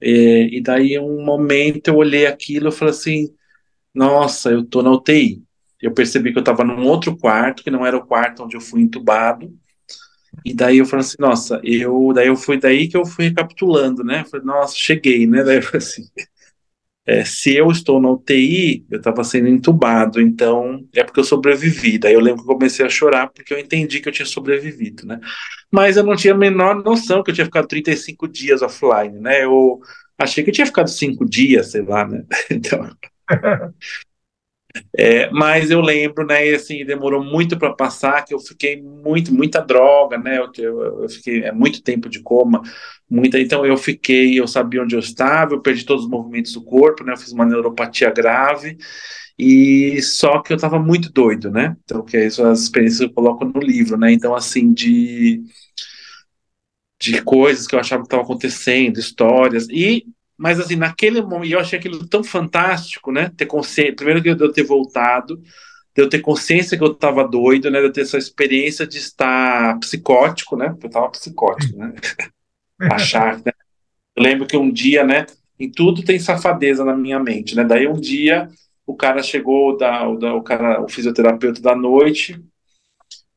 É, e daí um momento eu olhei aquilo e falei assim: nossa, eu tô na UTI. Eu percebi que eu estava num outro quarto, que não era o quarto onde eu fui entubado. E daí eu falei assim, nossa, eu, daí eu fui daí que eu fui recapitulando, né? Falei, nossa, cheguei, né? Daí eu falei assim, é, se eu estou na UTI, eu estava sendo entubado, então é porque eu sobrevivi. Daí eu lembro que eu comecei a chorar porque eu entendi que eu tinha sobrevivido, né? Mas eu não tinha a menor noção que eu tinha ficado 35 dias offline, né? Eu achei que eu tinha ficado 5 dias, sei lá, né? Então. É, mas eu lembro, né, e assim, demorou muito para passar, que eu fiquei muito, muita droga, né, eu, eu, eu, fiquei é, muito tempo de coma, muita, então eu fiquei, eu sabia onde eu estava, eu perdi todos os movimentos do corpo, né, eu fiz uma neuropatia grave, e só que eu estava muito doido, né, então que é isso, as experiências eu coloco no livro, né, então assim, de, de coisas que eu achava que estavam acontecendo, histórias, e mas assim, naquele momento, eu achei aquilo tão fantástico, né? Ter consciência, primeiro que eu ter voltado, de eu ter consciência que eu estava doido, né? De eu ter essa experiência de estar psicótico, né? Eu estava psicótico, né? Achar, né? Eu lembro que um dia, né? Em tudo tem safadeza na minha mente, né? Daí um dia o cara chegou, da, o, da, o cara, o fisioterapeuta da noite,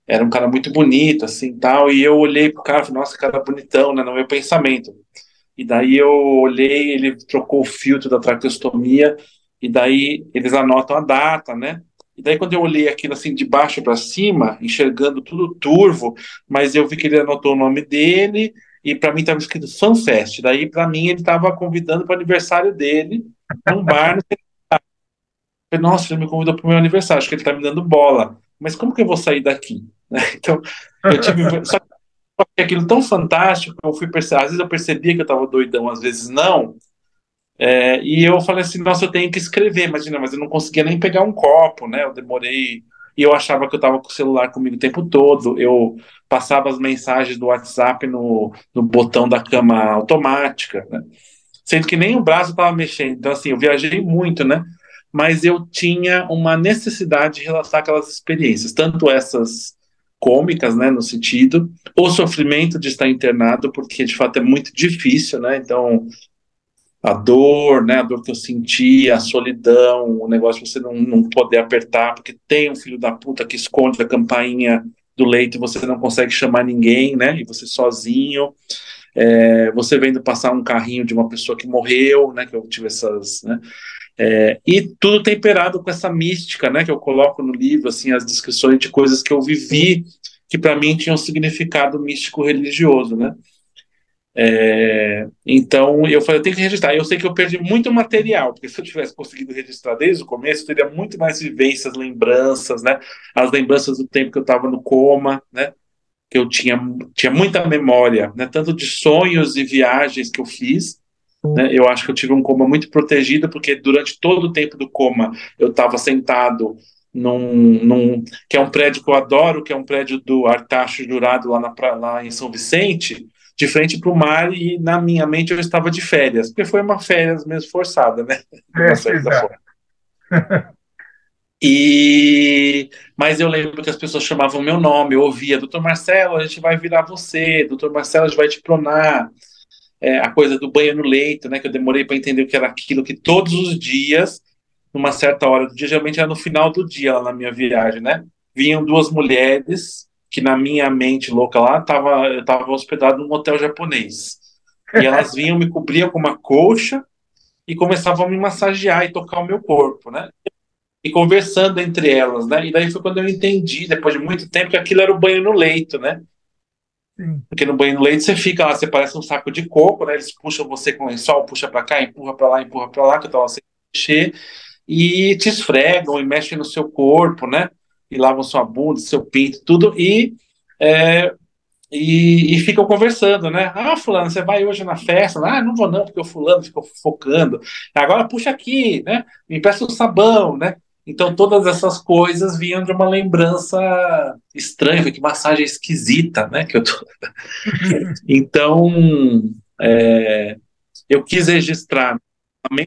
era um cara muito bonito, assim, tal, e eu olhei pro cara, falei, nossa, cara bonitão, né? No meu pensamento. E daí eu olhei, ele trocou o filtro da traqueostomia, e daí eles anotam a data, né? E daí, quando eu olhei aquilo assim de baixo para cima, enxergando tudo turvo, mas eu vi que ele anotou o nome dele e para mim estava escrito FanFest. Daí, para mim, ele estava convidando para o aniversário dele num bar no falei, Nossa, ele me convidou para o meu aniversário, acho que ele está me dando bola. Mas como que eu vou sair daqui? Então, eu tive. Só que aquilo tão fantástico, eu fui perceber, às vezes eu percebia que eu estava doidão, às vezes não. É, e eu falei assim, nossa, eu tenho que escrever, imagina, mas eu não conseguia nem pegar um copo, né? Eu demorei. E eu achava que eu estava com o celular comigo o tempo todo. Eu passava as mensagens do WhatsApp no, no botão da cama automática, né? Sendo que nem o braço estava mexendo. Então, assim, eu viajei muito, né? Mas eu tinha uma necessidade de relatar aquelas experiências, tanto essas cômicas, né, no sentido, o sofrimento de estar internado, porque de fato é muito difícil, né? Então, a dor, né, a dor que eu senti, a solidão, o negócio de você não, não poder apertar, porque tem um filho da puta que esconde a campainha do leito e você não consegue chamar ninguém, né, e você sozinho, é, você vendo passar um carrinho de uma pessoa que morreu, né, que eu tive essas, né, é, e tudo temperado com essa mística, né, que eu coloco no livro, assim, as descrições de coisas que eu vivi, que para mim tinham significado místico religioso, né, é, então eu falei, eu tenho que registrar. Eu sei que eu perdi muito material, porque se eu tivesse conseguido registrar desde o começo, teria muito mais vivências, lembranças, né? As lembranças do tempo que eu estava no coma, né? Que eu tinha, tinha muita memória, né? Tanto de sonhos e viagens que eu fiz. Né? Eu acho que eu tive um coma muito protegido, porque durante todo o tempo do coma eu estava sentado num, num, que é um prédio que eu adoro, que é um prédio do Artacho Jurado lá, na, lá em São Vicente, de frente para o mar e na minha mente eu estava de férias, porque foi uma férias mesmo forçada, né? É, e mas eu lembro que as pessoas chamavam meu nome, eu ouvia, doutor Marcelo, a gente vai virar você, doutor Marcelo, a gente vai te pronar. É, a coisa do banho no leito, né? Que eu demorei para entender o que era aquilo, que todos os dias, numa certa hora do dia, geralmente era no final do dia lá na minha viagem, né? Vinham duas mulheres que na minha mente louca lá, tava, eu estava hospedado num hotel japonês. E elas vinham, me cobriam com uma colcha e começavam a me massagear e tocar o meu corpo, né? E conversando entre elas, né? E daí foi quando eu entendi, depois de muito tempo, que aquilo era o banho no leito, né? Sim. Porque no banho no leito você fica lá, você parece um saco de coco, né? Eles puxam você com lençol, puxa para cá, empurra para lá, empurra para lá, que eu tava sem mexer, e te esfregam e mexem no seu corpo, né? e lavam sua bunda, seu pinto, tudo, e, é, e, e, ficam conversando, né? Ah, fulano, você vai hoje na festa? Ah, não vou não, porque o fulano ficou focando. Agora puxa aqui, né? Me peça um sabão, né? Então todas essas coisas vinham de uma lembrança estranha, que massagem esquisita, né? Que eu tô... então é, eu quis registrar também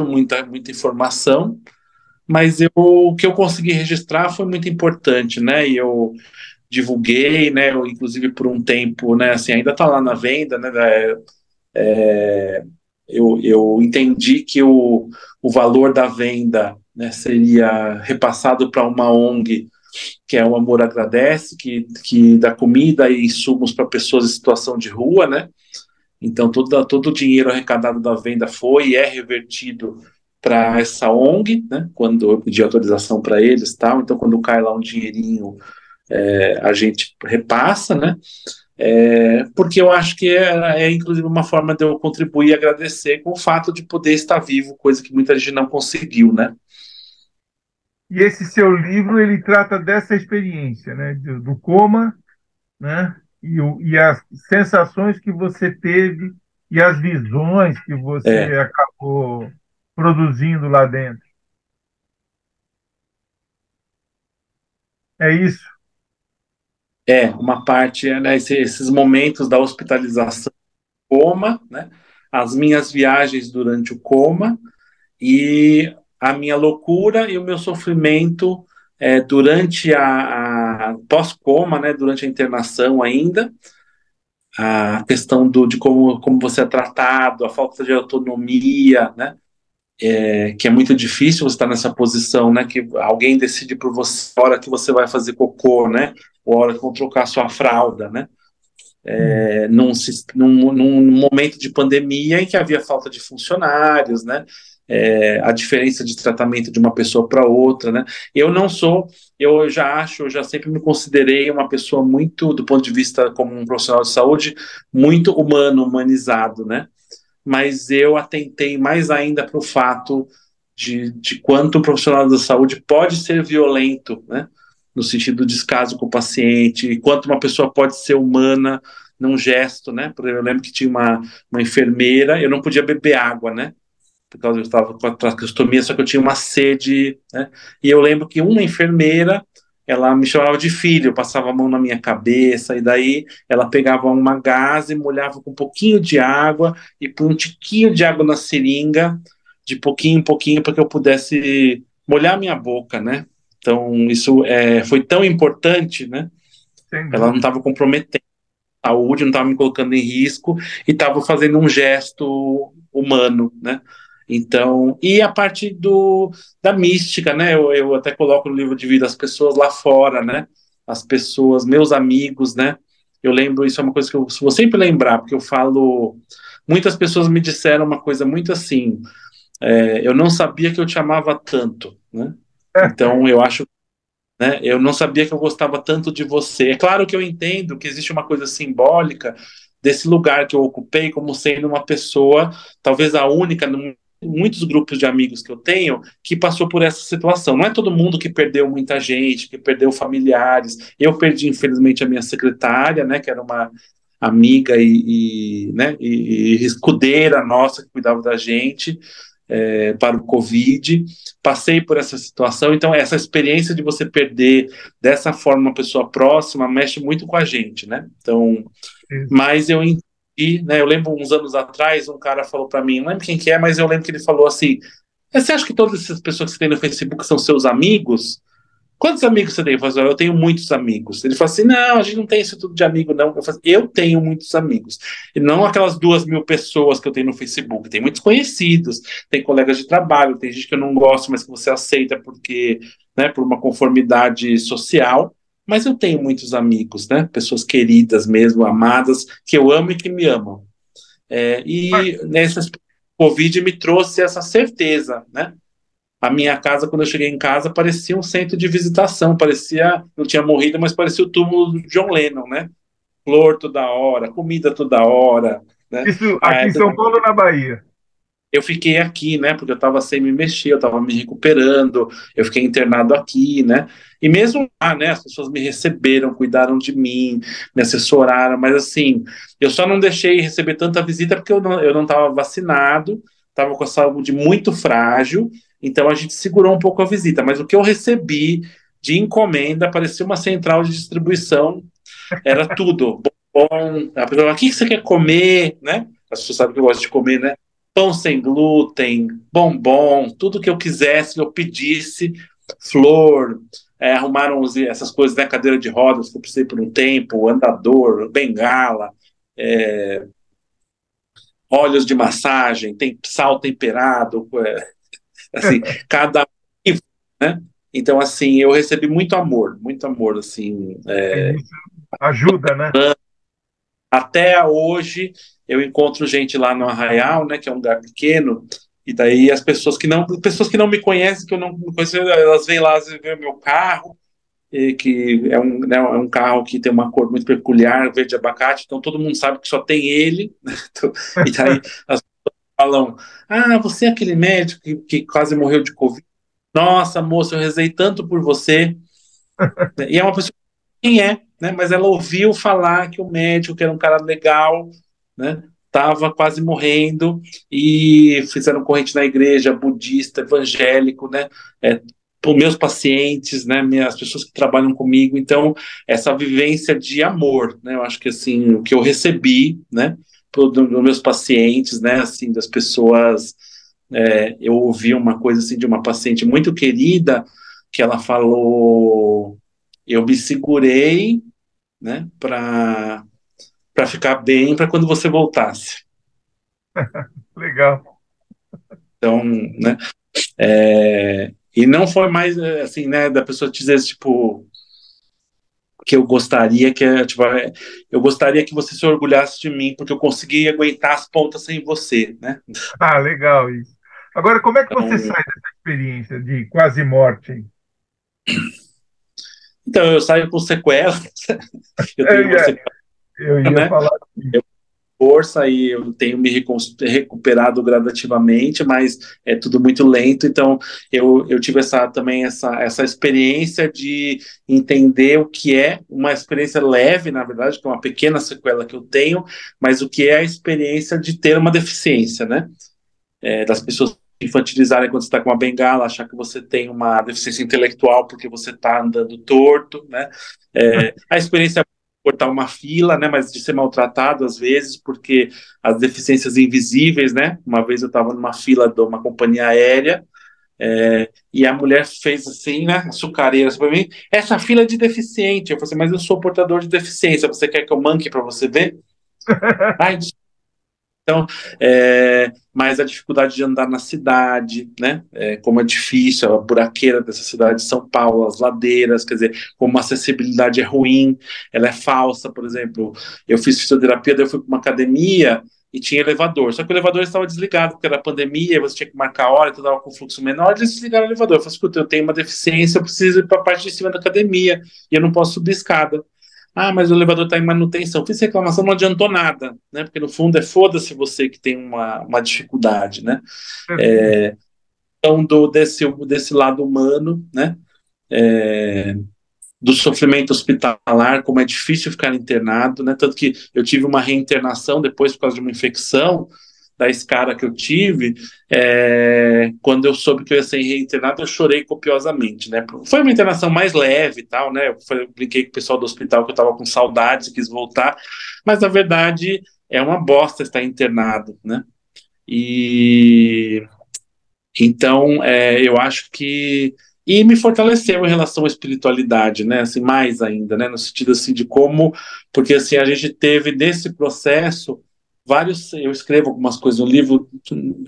muita muita informação, mas eu, o que eu consegui registrar foi muito importante, né? E eu divulguei, né? Eu, inclusive por um tempo, né? Assim, ainda está lá na venda, né? É, é, eu, eu entendi que o, o valor da venda né, seria repassado para uma ONG que é o Amor Agradece, que, que dá comida e insumos para pessoas em situação de rua, né? Então todo, todo o dinheiro arrecadado da venda foi e é revertido para essa ONG, né, quando eu pedi autorização para eles, tal, então quando cai lá um dinheirinho, é, a gente repassa, né, é, porque eu acho que é, é, inclusive uma forma de eu contribuir e agradecer com o fato de poder estar vivo, coisa que muita gente não conseguiu, né. E esse seu livro, ele trata dessa experiência, né, do, do coma, né, e, e as sensações que você teve e as visões que você é. acabou produzindo lá dentro. É isso? É, uma parte, né, esses momentos da hospitalização, coma, né? as minhas viagens durante o coma e a minha loucura e o meu sofrimento é, durante a, a pós-coma, né, durante a internação ainda, a questão do, de como, como você é tratado, a falta de autonomia, né, é, que é muito difícil você estar nessa posição, né, que alguém decide por você a hora que você vai fazer cocô, né, ou a hora que vão trocar sua fralda, né, é, num, num, num momento de pandemia em que havia falta de funcionários, né, é, a diferença de tratamento de uma pessoa para outra, né? Eu não sou, eu já acho, eu já sempre me considerei uma pessoa muito, do ponto de vista como um profissional de saúde, muito humano, humanizado, né? Mas eu atentei mais ainda para o fato de, de quanto o profissional da saúde pode ser violento, né? No sentido do descaso com o paciente, e quanto uma pessoa pode ser humana num gesto, né? Eu lembro que tinha uma, uma enfermeira, eu não podia beber água, né? Por causa que eu estava com a traqueostomia, só que eu tinha uma sede, né? E eu lembro que uma enfermeira, ela me chamava de filho, passava a mão na minha cabeça, e daí ela pegava uma gás e molhava com um pouquinho de água, e põe um tiquinho de água na seringa, de pouquinho em pouquinho, para que eu pudesse molhar minha boca, né? Então, isso é, foi tão importante, né? Ela não estava comprometendo a saúde, não estava me colocando em risco, e estava fazendo um gesto humano, né? Então, e a parte do, da mística, né? Eu, eu até coloco no livro de vida as pessoas lá fora, né? As pessoas, meus amigos, né? Eu lembro, isso é uma coisa que eu vou sempre lembrar, porque eu falo. Muitas pessoas me disseram uma coisa muito assim. É, eu não sabia que eu te amava tanto, né? É. Então, eu acho né? Eu não sabia que eu gostava tanto de você. É claro que eu entendo que existe uma coisa simbólica desse lugar que eu ocupei como sendo uma pessoa, talvez a única muitos grupos de amigos que eu tenho que passou por essa situação. Não é todo mundo que perdeu muita gente, que perdeu familiares. Eu perdi, infelizmente, a minha secretária, né, que era uma amiga e, e né, e, e escudeira nossa que cuidava da gente. É, para o Covid, passei por essa situação, então essa experiência de você perder dessa forma uma pessoa próxima mexe muito com a gente, né? Então, mas eu e né, eu lembro uns anos atrás, um cara falou para mim, não lembro quem que é, mas eu lembro que ele falou assim: você acha que todas essas pessoas que você tem no Facebook são seus amigos? Quantos amigos você tem? Eu, falei, eu tenho muitos amigos. Ele falou assim: não, a gente não tem isso tudo de amigo, não. Eu, eu tenho muitos amigos. E não aquelas duas mil pessoas que eu tenho no Facebook. Tem muitos conhecidos, tem colegas de trabalho, tem gente que eu não gosto, mas que você aceita porque, né, por uma conformidade social mas eu tenho muitos amigos, né? Pessoas queridas mesmo, amadas, que eu amo e que me amam. É, e nessa Covid me trouxe essa certeza, né? A minha casa, quando eu cheguei em casa, parecia um centro de visitação, parecia, não tinha morrido, mas parecia o túmulo do John Lennon, né? Flor toda hora, comida toda hora. Né? Isso aqui em São Paulo, na Bahia eu fiquei aqui, né? Porque eu estava sem me mexer, eu estava me recuperando, eu fiquei internado aqui, né? E mesmo lá, né? As pessoas me receberam, cuidaram de mim, me assessoraram, mas assim, eu só não deixei receber tanta visita porque eu não, eu não estava vacinado, estava com a saúde muito frágil, então a gente segurou um pouco a visita. Mas o que eu recebi de encomenda parecia uma central de distribuição, era tudo. Bom, a pessoa, o que você quer comer, né? As pessoas sabem que eu gosto de comer, né? Pão sem glúten, bombom, tudo que eu quisesse, que eu pedisse, flor, é, arrumaram essas coisas, né, cadeira de rodas que eu precisei por um tempo, andador, bengala, é, óleos de massagem, tem sal temperado, é, assim, cada né? Então, assim, eu recebi muito amor, muito amor, assim. É, ajuda, né? Até hoje, eu encontro gente lá no Arraial, né, que é um lugar pequeno, e daí as pessoas que não, pessoas que não me conhecem, que eu não conheço, elas vêm lá, ver meu carro, que é um, né, é um carro que tem uma cor muito peculiar, verde abacate, então todo mundo sabe que só tem ele, né, então, e daí as pessoas falam, ah, você é aquele médico que, que quase morreu de Covid, nossa, moça, eu rezei tanto por você, e é uma pessoa quem é, né, mas ela ouviu falar que o médico, que era um cara legal, né? Estava quase morrendo e fizeram corrente na igreja budista, evangélico, né? É, os meus pacientes, né, as pessoas que trabalham comigo, então essa vivência de amor, né, eu acho que assim o que eu recebi, né, dos do meus pacientes, né, assim, das pessoas, é, eu ouvi uma coisa assim de uma paciente muito querida, que ela falou, eu me segurei, né, para para ficar bem para quando você voltasse. Legal. Então, né, é, e não foi mais assim, né, da pessoa dizer tipo que eu gostaria que tipo, eu gostaria que você se orgulhasse de mim porque eu consegui aguentar as pontas sem você, né? Ah, legal isso. Agora, como é que você então, sai dessa experiência de quase morte? Então, eu saio com sequelas. eu tenho é, sequela, eu ia né? falar. Assim. Eu força e eu tenho me recuperado gradativamente, mas é tudo muito lento. Então eu, eu tive essa também essa, essa experiência de entender o que é uma experiência leve, na verdade, que é uma pequena sequela que eu tenho, mas o que é a experiência de ter uma deficiência, né? É, das pessoas infantilizarem quando você está com uma bengala, achar que você tem uma deficiência intelectual porque você está andando torto, né? É, a experiência cortar uma fila, né, mas de ser maltratado às vezes, porque as deficiências invisíveis, né, uma vez eu estava numa fila de uma companhia aérea, é, e a mulher fez assim, né, açucareira para mim, essa fila é de deficiente, eu falei assim, mas eu sou portador de deficiência, você quer que eu manque para você ver? Ai, então, é, mas a dificuldade de andar na cidade, né? É, como é difícil, a buraqueira dessa cidade de São Paulo, as ladeiras, quer dizer, como a acessibilidade é ruim, ela é falsa, por exemplo. Eu fiz fisioterapia, daí eu fui para uma academia e tinha elevador, só que o elevador estava desligado, porque era pandemia, você tinha que marcar a hora, tu estava com fluxo menor, eles desligaram o elevador. Eu falei, escuta, eu tenho uma deficiência, eu preciso ir para a parte de cima da academia, e eu não posso subir escada. Ah, mas o elevador está em manutenção. Fiz reclamação, não adiantou nada, né? Porque no fundo é foda-se você que tem uma, uma dificuldade, né? Uhum. É, então, do, desse, desse lado humano, né? É, do sofrimento hospitalar, como é difícil ficar internado, né? Tanto que eu tive uma reinternação depois por causa de uma infecção, da escara que eu tive, é, quando eu soube que eu ia ser reinternado, eu chorei copiosamente, né? Foi uma internação mais leve e tal, né? Eu, eu brinquei com o pessoal do hospital que eu tava com saudades e quis voltar, mas na verdade é uma bosta estar internado, né? E então é, eu acho que e me fortaleceu em relação à espiritualidade, né? Assim, mais ainda, né? No sentido assim de como, porque assim a gente teve nesse processo vários, eu escrevo algumas coisas no livro,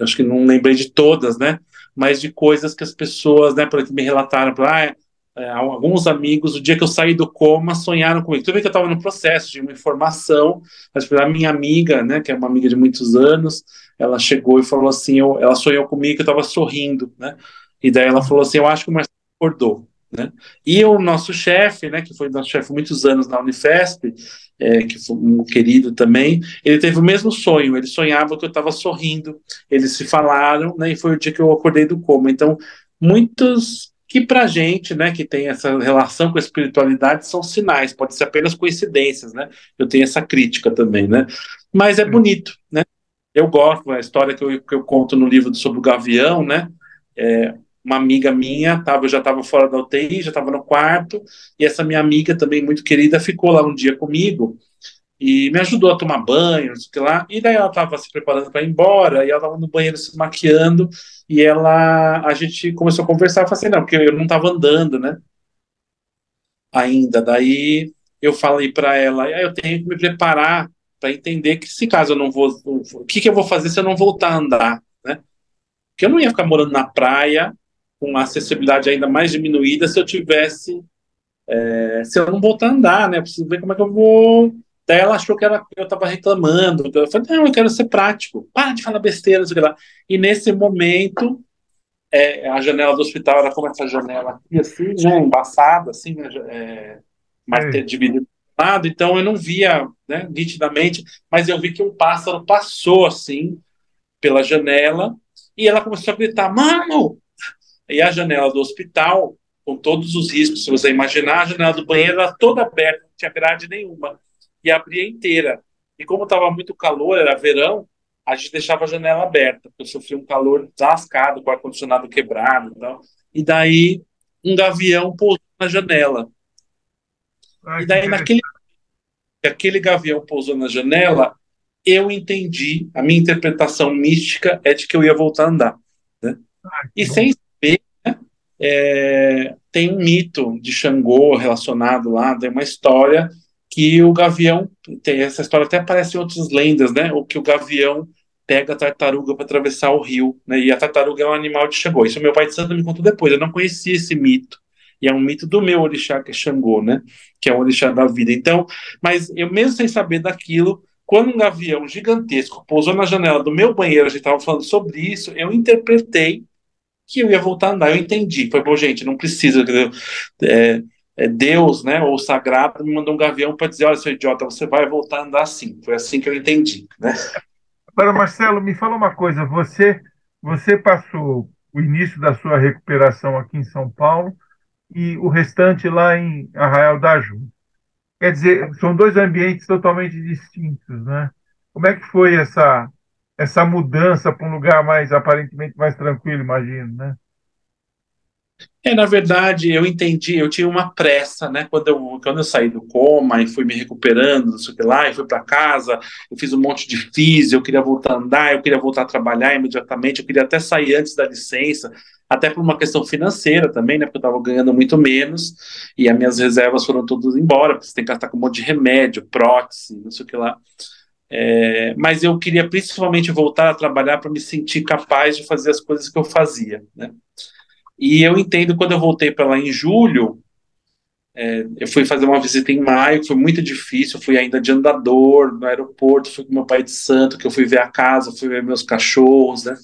acho que não lembrei de todas, né? Mas de coisas que as pessoas, né, por me relataram, ah, é, alguns amigos, o dia que eu saí do coma, sonharam comigo. Tudo bem que eu estava no processo de uma informação, mas a minha amiga, né, que é uma amiga de muitos anos, ela chegou e falou assim, eu, ela sonhou comigo que eu estava sorrindo, né? E daí ela falou assim, eu acho que o Marcelo acordou. Né? E o nosso chefe, né, que foi nosso chefe muitos anos na Unifesp, é, que foi um querido também, ele teve o mesmo sonho, ele sonhava que eu estava sorrindo, eles se falaram, né, e foi o dia que eu acordei do coma. Então, muitos que para gente, né, que tem essa relação com a espiritualidade, são sinais, pode ser apenas coincidências, né, eu tenho essa crítica também, né, mas é bonito, né, eu gosto, a história que eu, que eu conto no livro sobre o Gavião, né, é, uma amiga minha, tava, eu já estava fora da UTI, já estava no quarto, e essa minha amiga também muito querida ficou lá um dia comigo e me ajudou a tomar banho, não sei o que lá, e daí ela estava se preparando para ir embora, e ela estava no banheiro se maquiando, e ela, a gente começou a conversar, eu falei assim, não, porque eu não estava andando, né, ainda, daí eu falei para ela, ah, eu tenho que me preparar para entender que se caso eu não vou, o que, que eu vou fazer se eu não voltar a andar, né, porque eu não ia ficar morando na praia, com uma acessibilidade ainda mais diminuída se eu tivesse. É, se eu não voltar a andar, né? preciso ver como é que eu vou. Daí ela achou que era, eu estava reclamando. Eu falei, não, eu quero ser prático. Para de falar besteira, não sei lá. E nesse momento, é, a janela do hospital era como essa janela aqui, assim, né? Embaçada, assim, né? É, mas ter dividido lado, então eu não via né, nitidamente, mas eu vi que um pássaro passou assim pela janela e ela começou a gritar: Mano, e a janela do hospital, com todos os riscos, se você imaginar, a janela do banheiro era toda aberta, não tinha grade nenhuma, e abria inteira. E como estava muito calor, era verão, a gente deixava a janela aberta, porque eu sofri um calor lascado, com o ar-condicionado quebrado. Então, e daí, um gavião pousou na janela. Ai, e daí, naquele aquele gavião pousou na janela, eu entendi, a minha interpretação mística é de que eu ia voltar a andar. Né? Ah, e sem é, tem um mito de Xangô relacionado lá, tem uma história que o gavião, tem essa história até aparece em outras lendas, né? O que o gavião pega a tartaruga para atravessar o rio, né? E a tartaruga é um animal de Xangô. Isso meu pai de santo me contou depois. Eu não conhecia esse mito. E é um mito do meu orixá, que é Xangô, né? Que é o orixá da vida. Então, mas eu mesmo sem saber daquilo, quando um gavião gigantesco pousou na janela do meu banheiro, a gente estava falando sobre isso, eu interpretei que eu ia voltar a andar. Eu entendi. Foi bom, gente, não precisa. É, é Deus, né, ou o sagrado, me mandou um gavião para dizer: olha, seu idiota, você vai voltar a andar assim. Foi assim que eu entendi, né? Agora, Marcelo, me fala uma coisa. Você, você passou o início da sua recuperação aqui em São Paulo e o restante lá em Arraial da Ajuda. Quer dizer, são dois ambientes totalmente distintos, né? Como é que foi essa essa mudança para um lugar mais aparentemente mais tranquilo, imagino, né? É, na verdade, eu entendi, eu tinha uma pressa, né? Quando eu, quando eu saí do coma e fui me recuperando, não sei o que lá, e fui para casa, eu fiz um monte de físico, eu queria voltar a andar, eu queria voltar a trabalhar imediatamente, eu queria até sair antes da licença, até por uma questão financeira também, né? Porque eu estava ganhando muito menos e as minhas reservas foram todas embora, porque você tem que gastar com um monte de remédio, prótese, não sei o que lá. É, mas eu queria principalmente voltar a trabalhar para me sentir capaz de fazer as coisas que eu fazia, né? E eu entendo quando eu voltei para lá em julho, é, eu fui fazer uma visita em maio, foi muito difícil, fui ainda de andador no aeroporto, fui com meu pai de santo, que eu fui ver a casa, fui ver meus cachorros, né?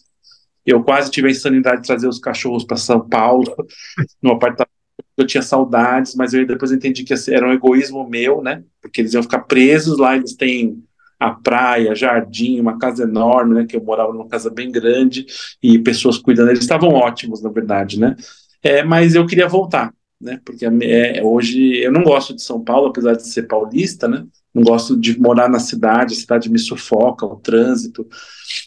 Eu quase tive a insanidade de trazer os cachorros para São Paulo, no apartamento. Eu tinha saudades, mas eu depois entendi que era um egoísmo meu, né? Porque eles iam ficar presos lá, eles têm a praia, jardim, uma casa enorme, né? Que eu morava numa casa bem grande e pessoas cuidando. Eles estavam ótimos, na verdade, né? É, mas eu queria voltar, né? Porque é, hoje eu não gosto de São Paulo, apesar de ser paulista, né? Não gosto de morar na cidade, a cidade me sufoca, o trânsito.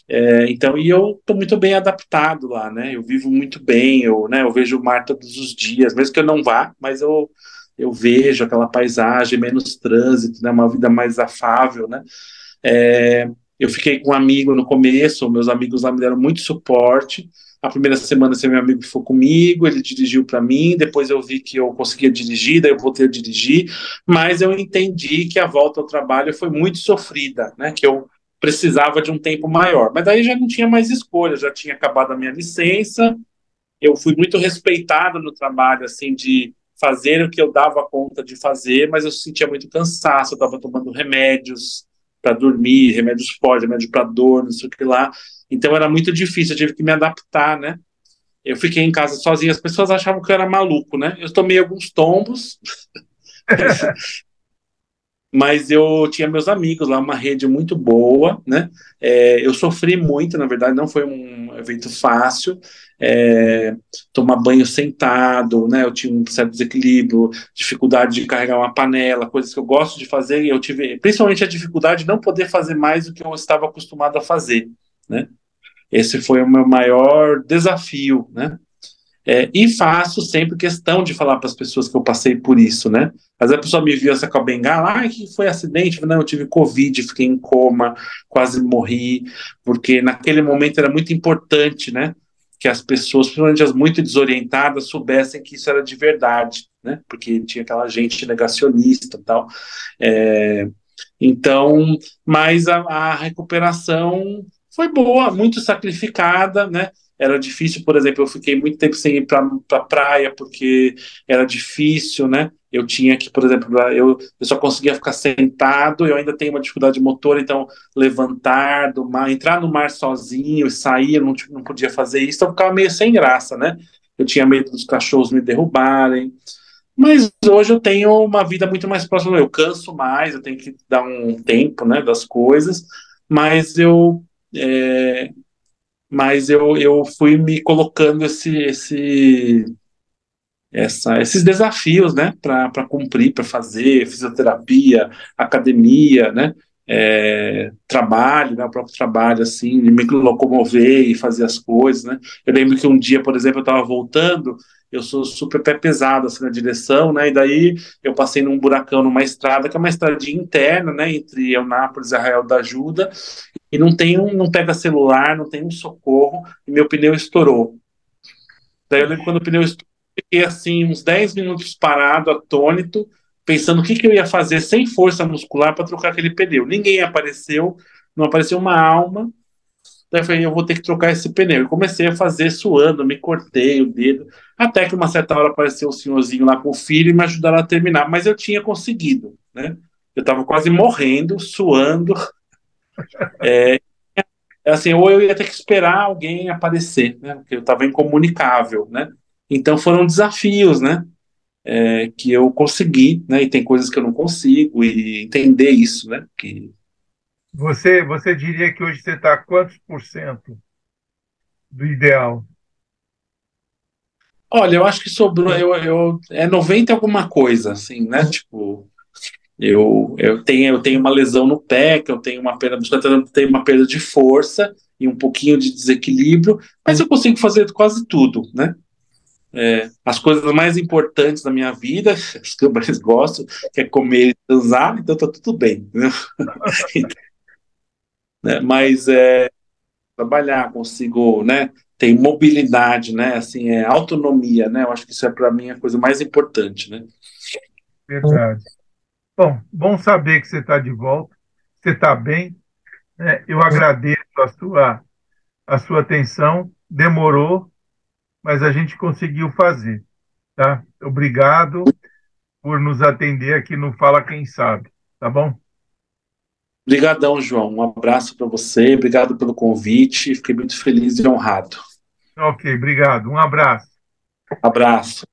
É, então, e eu estou muito bem adaptado lá, né? Eu vivo muito bem, eu, né? Eu vejo o mar todos os dias, mesmo que eu não vá, mas eu eu vejo aquela paisagem, menos trânsito, né? Uma vida mais afável, né? É, eu fiquei com um amigo no começo, meus amigos lá me deram muito suporte. A primeira semana, esse meu amigo ficou comigo, ele dirigiu para mim. Depois eu vi que eu conseguia dirigir, daí eu voltei a dirigir. Mas eu entendi que a volta ao trabalho foi muito sofrida, né? Que eu precisava de um tempo maior. Mas daí já não tinha mais escolha, já tinha acabado a minha licença. Eu fui muito respeitado no trabalho, assim, de fazer o que eu dava conta de fazer, mas eu sentia muito cansaço, eu estava tomando remédios, para dormir, remédios fortes, remédio para dor, não sei o que lá. Então era muito difícil, eu tive que me adaptar, né? Eu fiquei em casa sozinho, as pessoas achavam que eu era maluco, né? Eu tomei alguns tombos, mas eu tinha meus amigos lá, uma rede muito boa, né? É, eu sofri muito, na verdade, não foi um evento fácil é, tomar banho sentado, né? Eu tinha um certo desequilíbrio, dificuldade de carregar uma panela, coisas que eu gosto de fazer, e eu tive principalmente a dificuldade de não poder fazer mais do que eu estava acostumado a fazer, né? Esse foi o meu maior desafio, né? É, e faço sempre questão de falar para as pessoas que eu passei por isso, né? Vezes a pessoa me viu essa com a bengala, ah, que foi acidente, não, eu tive Covid, fiquei em coma, quase morri, porque naquele momento era muito importante, né? que as pessoas, principalmente as muito desorientadas, soubessem que isso era de verdade, né? Porque tinha aquela gente negacionista e tal. É, então, mas a, a recuperação foi boa, muito sacrificada, né? Era difícil, por exemplo, eu fiquei muito tempo sem ir para pra praia porque era difícil, né? Eu tinha que, por exemplo, eu, eu só conseguia ficar sentado, eu ainda tenho uma dificuldade motor, então levantar do mar, entrar no mar sozinho e sair, eu não, não podia fazer isso, então eu ficava meio sem graça, né? Eu tinha medo dos cachorros me derrubarem. Mas hoje eu tenho uma vida muito mais próxima, eu canso mais, eu tenho que dar um tempo, né, das coisas, mas eu é, mas eu, eu fui me colocando esse, esse, essa, esses desafios, né, para cumprir, para fazer fisioterapia, academia, né, é, trabalho, né, o próprio trabalho, assim, me locomover e fazer as coisas, né. Eu lembro que um dia, por exemplo, eu estava voltando eu sou super pé pesado assim, na direção, né? E daí eu passei num buracão numa estrada que é uma estradinha interna, né? Entre Eunápolis e Arraial da Ajuda, e não tem um, não pega celular, não tem um socorro, e meu pneu estourou. Daí eu lembro quando o pneu estourou, fiquei assim uns 10 minutos parado, atônito, pensando o que, que eu ia fazer sem força muscular para trocar aquele pneu. Ninguém apareceu, não apareceu uma alma. Daí eu falei, eu vou ter que trocar esse pneu. E comecei a fazer suando, me cortei o dedo, até que uma certa hora apareceu o um senhorzinho lá com o filho e me ajudaram a terminar. Mas eu tinha conseguido, né? Eu estava quase morrendo, suando. É, assim, ou eu ia ter que esperar alguém aparecer, né? Porque eu estava incomunicável, né? Então foram desafios, né? É, que eu consegui, né? E tem coisas que eu não consigo e entender isso, né? Que você, você diria que hoje você está quantos por cento do ideal? Olha, eu acho que sobrou, eu, eu, é 90 alguma coisa, assim, né? Tipo, eu, eu, tenho, eu tenho uma lesão no pé, que eu tenho uma perda muscular, tenho uma perda de força e um pouquinho de desequilíbrio, mas eu consigo fazer quase tudo, né? É, as coisas mais importantes da minha vida, as que eu mais gosto, que é comer e transar, então tá tudo bem. Né? né? Mas é, trabalhar, consigo, né? Tem mobilidade, né? Assim, é autonomia, né? Eu acho que isso é para mim a coisa mais importante, né? Verdade. Bom, bom saber que você está de volta, você está bem. Né? Eu agradeço a sua, a sua atenção. Demorou, mas a gente conseguiu fazer. Tá? Obrigado por nos atender aqui no Fala Quem Sabe. Tá bom? Obrigadão, João. Um abraço para você. Obrigado pelo convite. Fiquei muito feliz e honrado. Ok, obrigado. Um abraço. Abraço.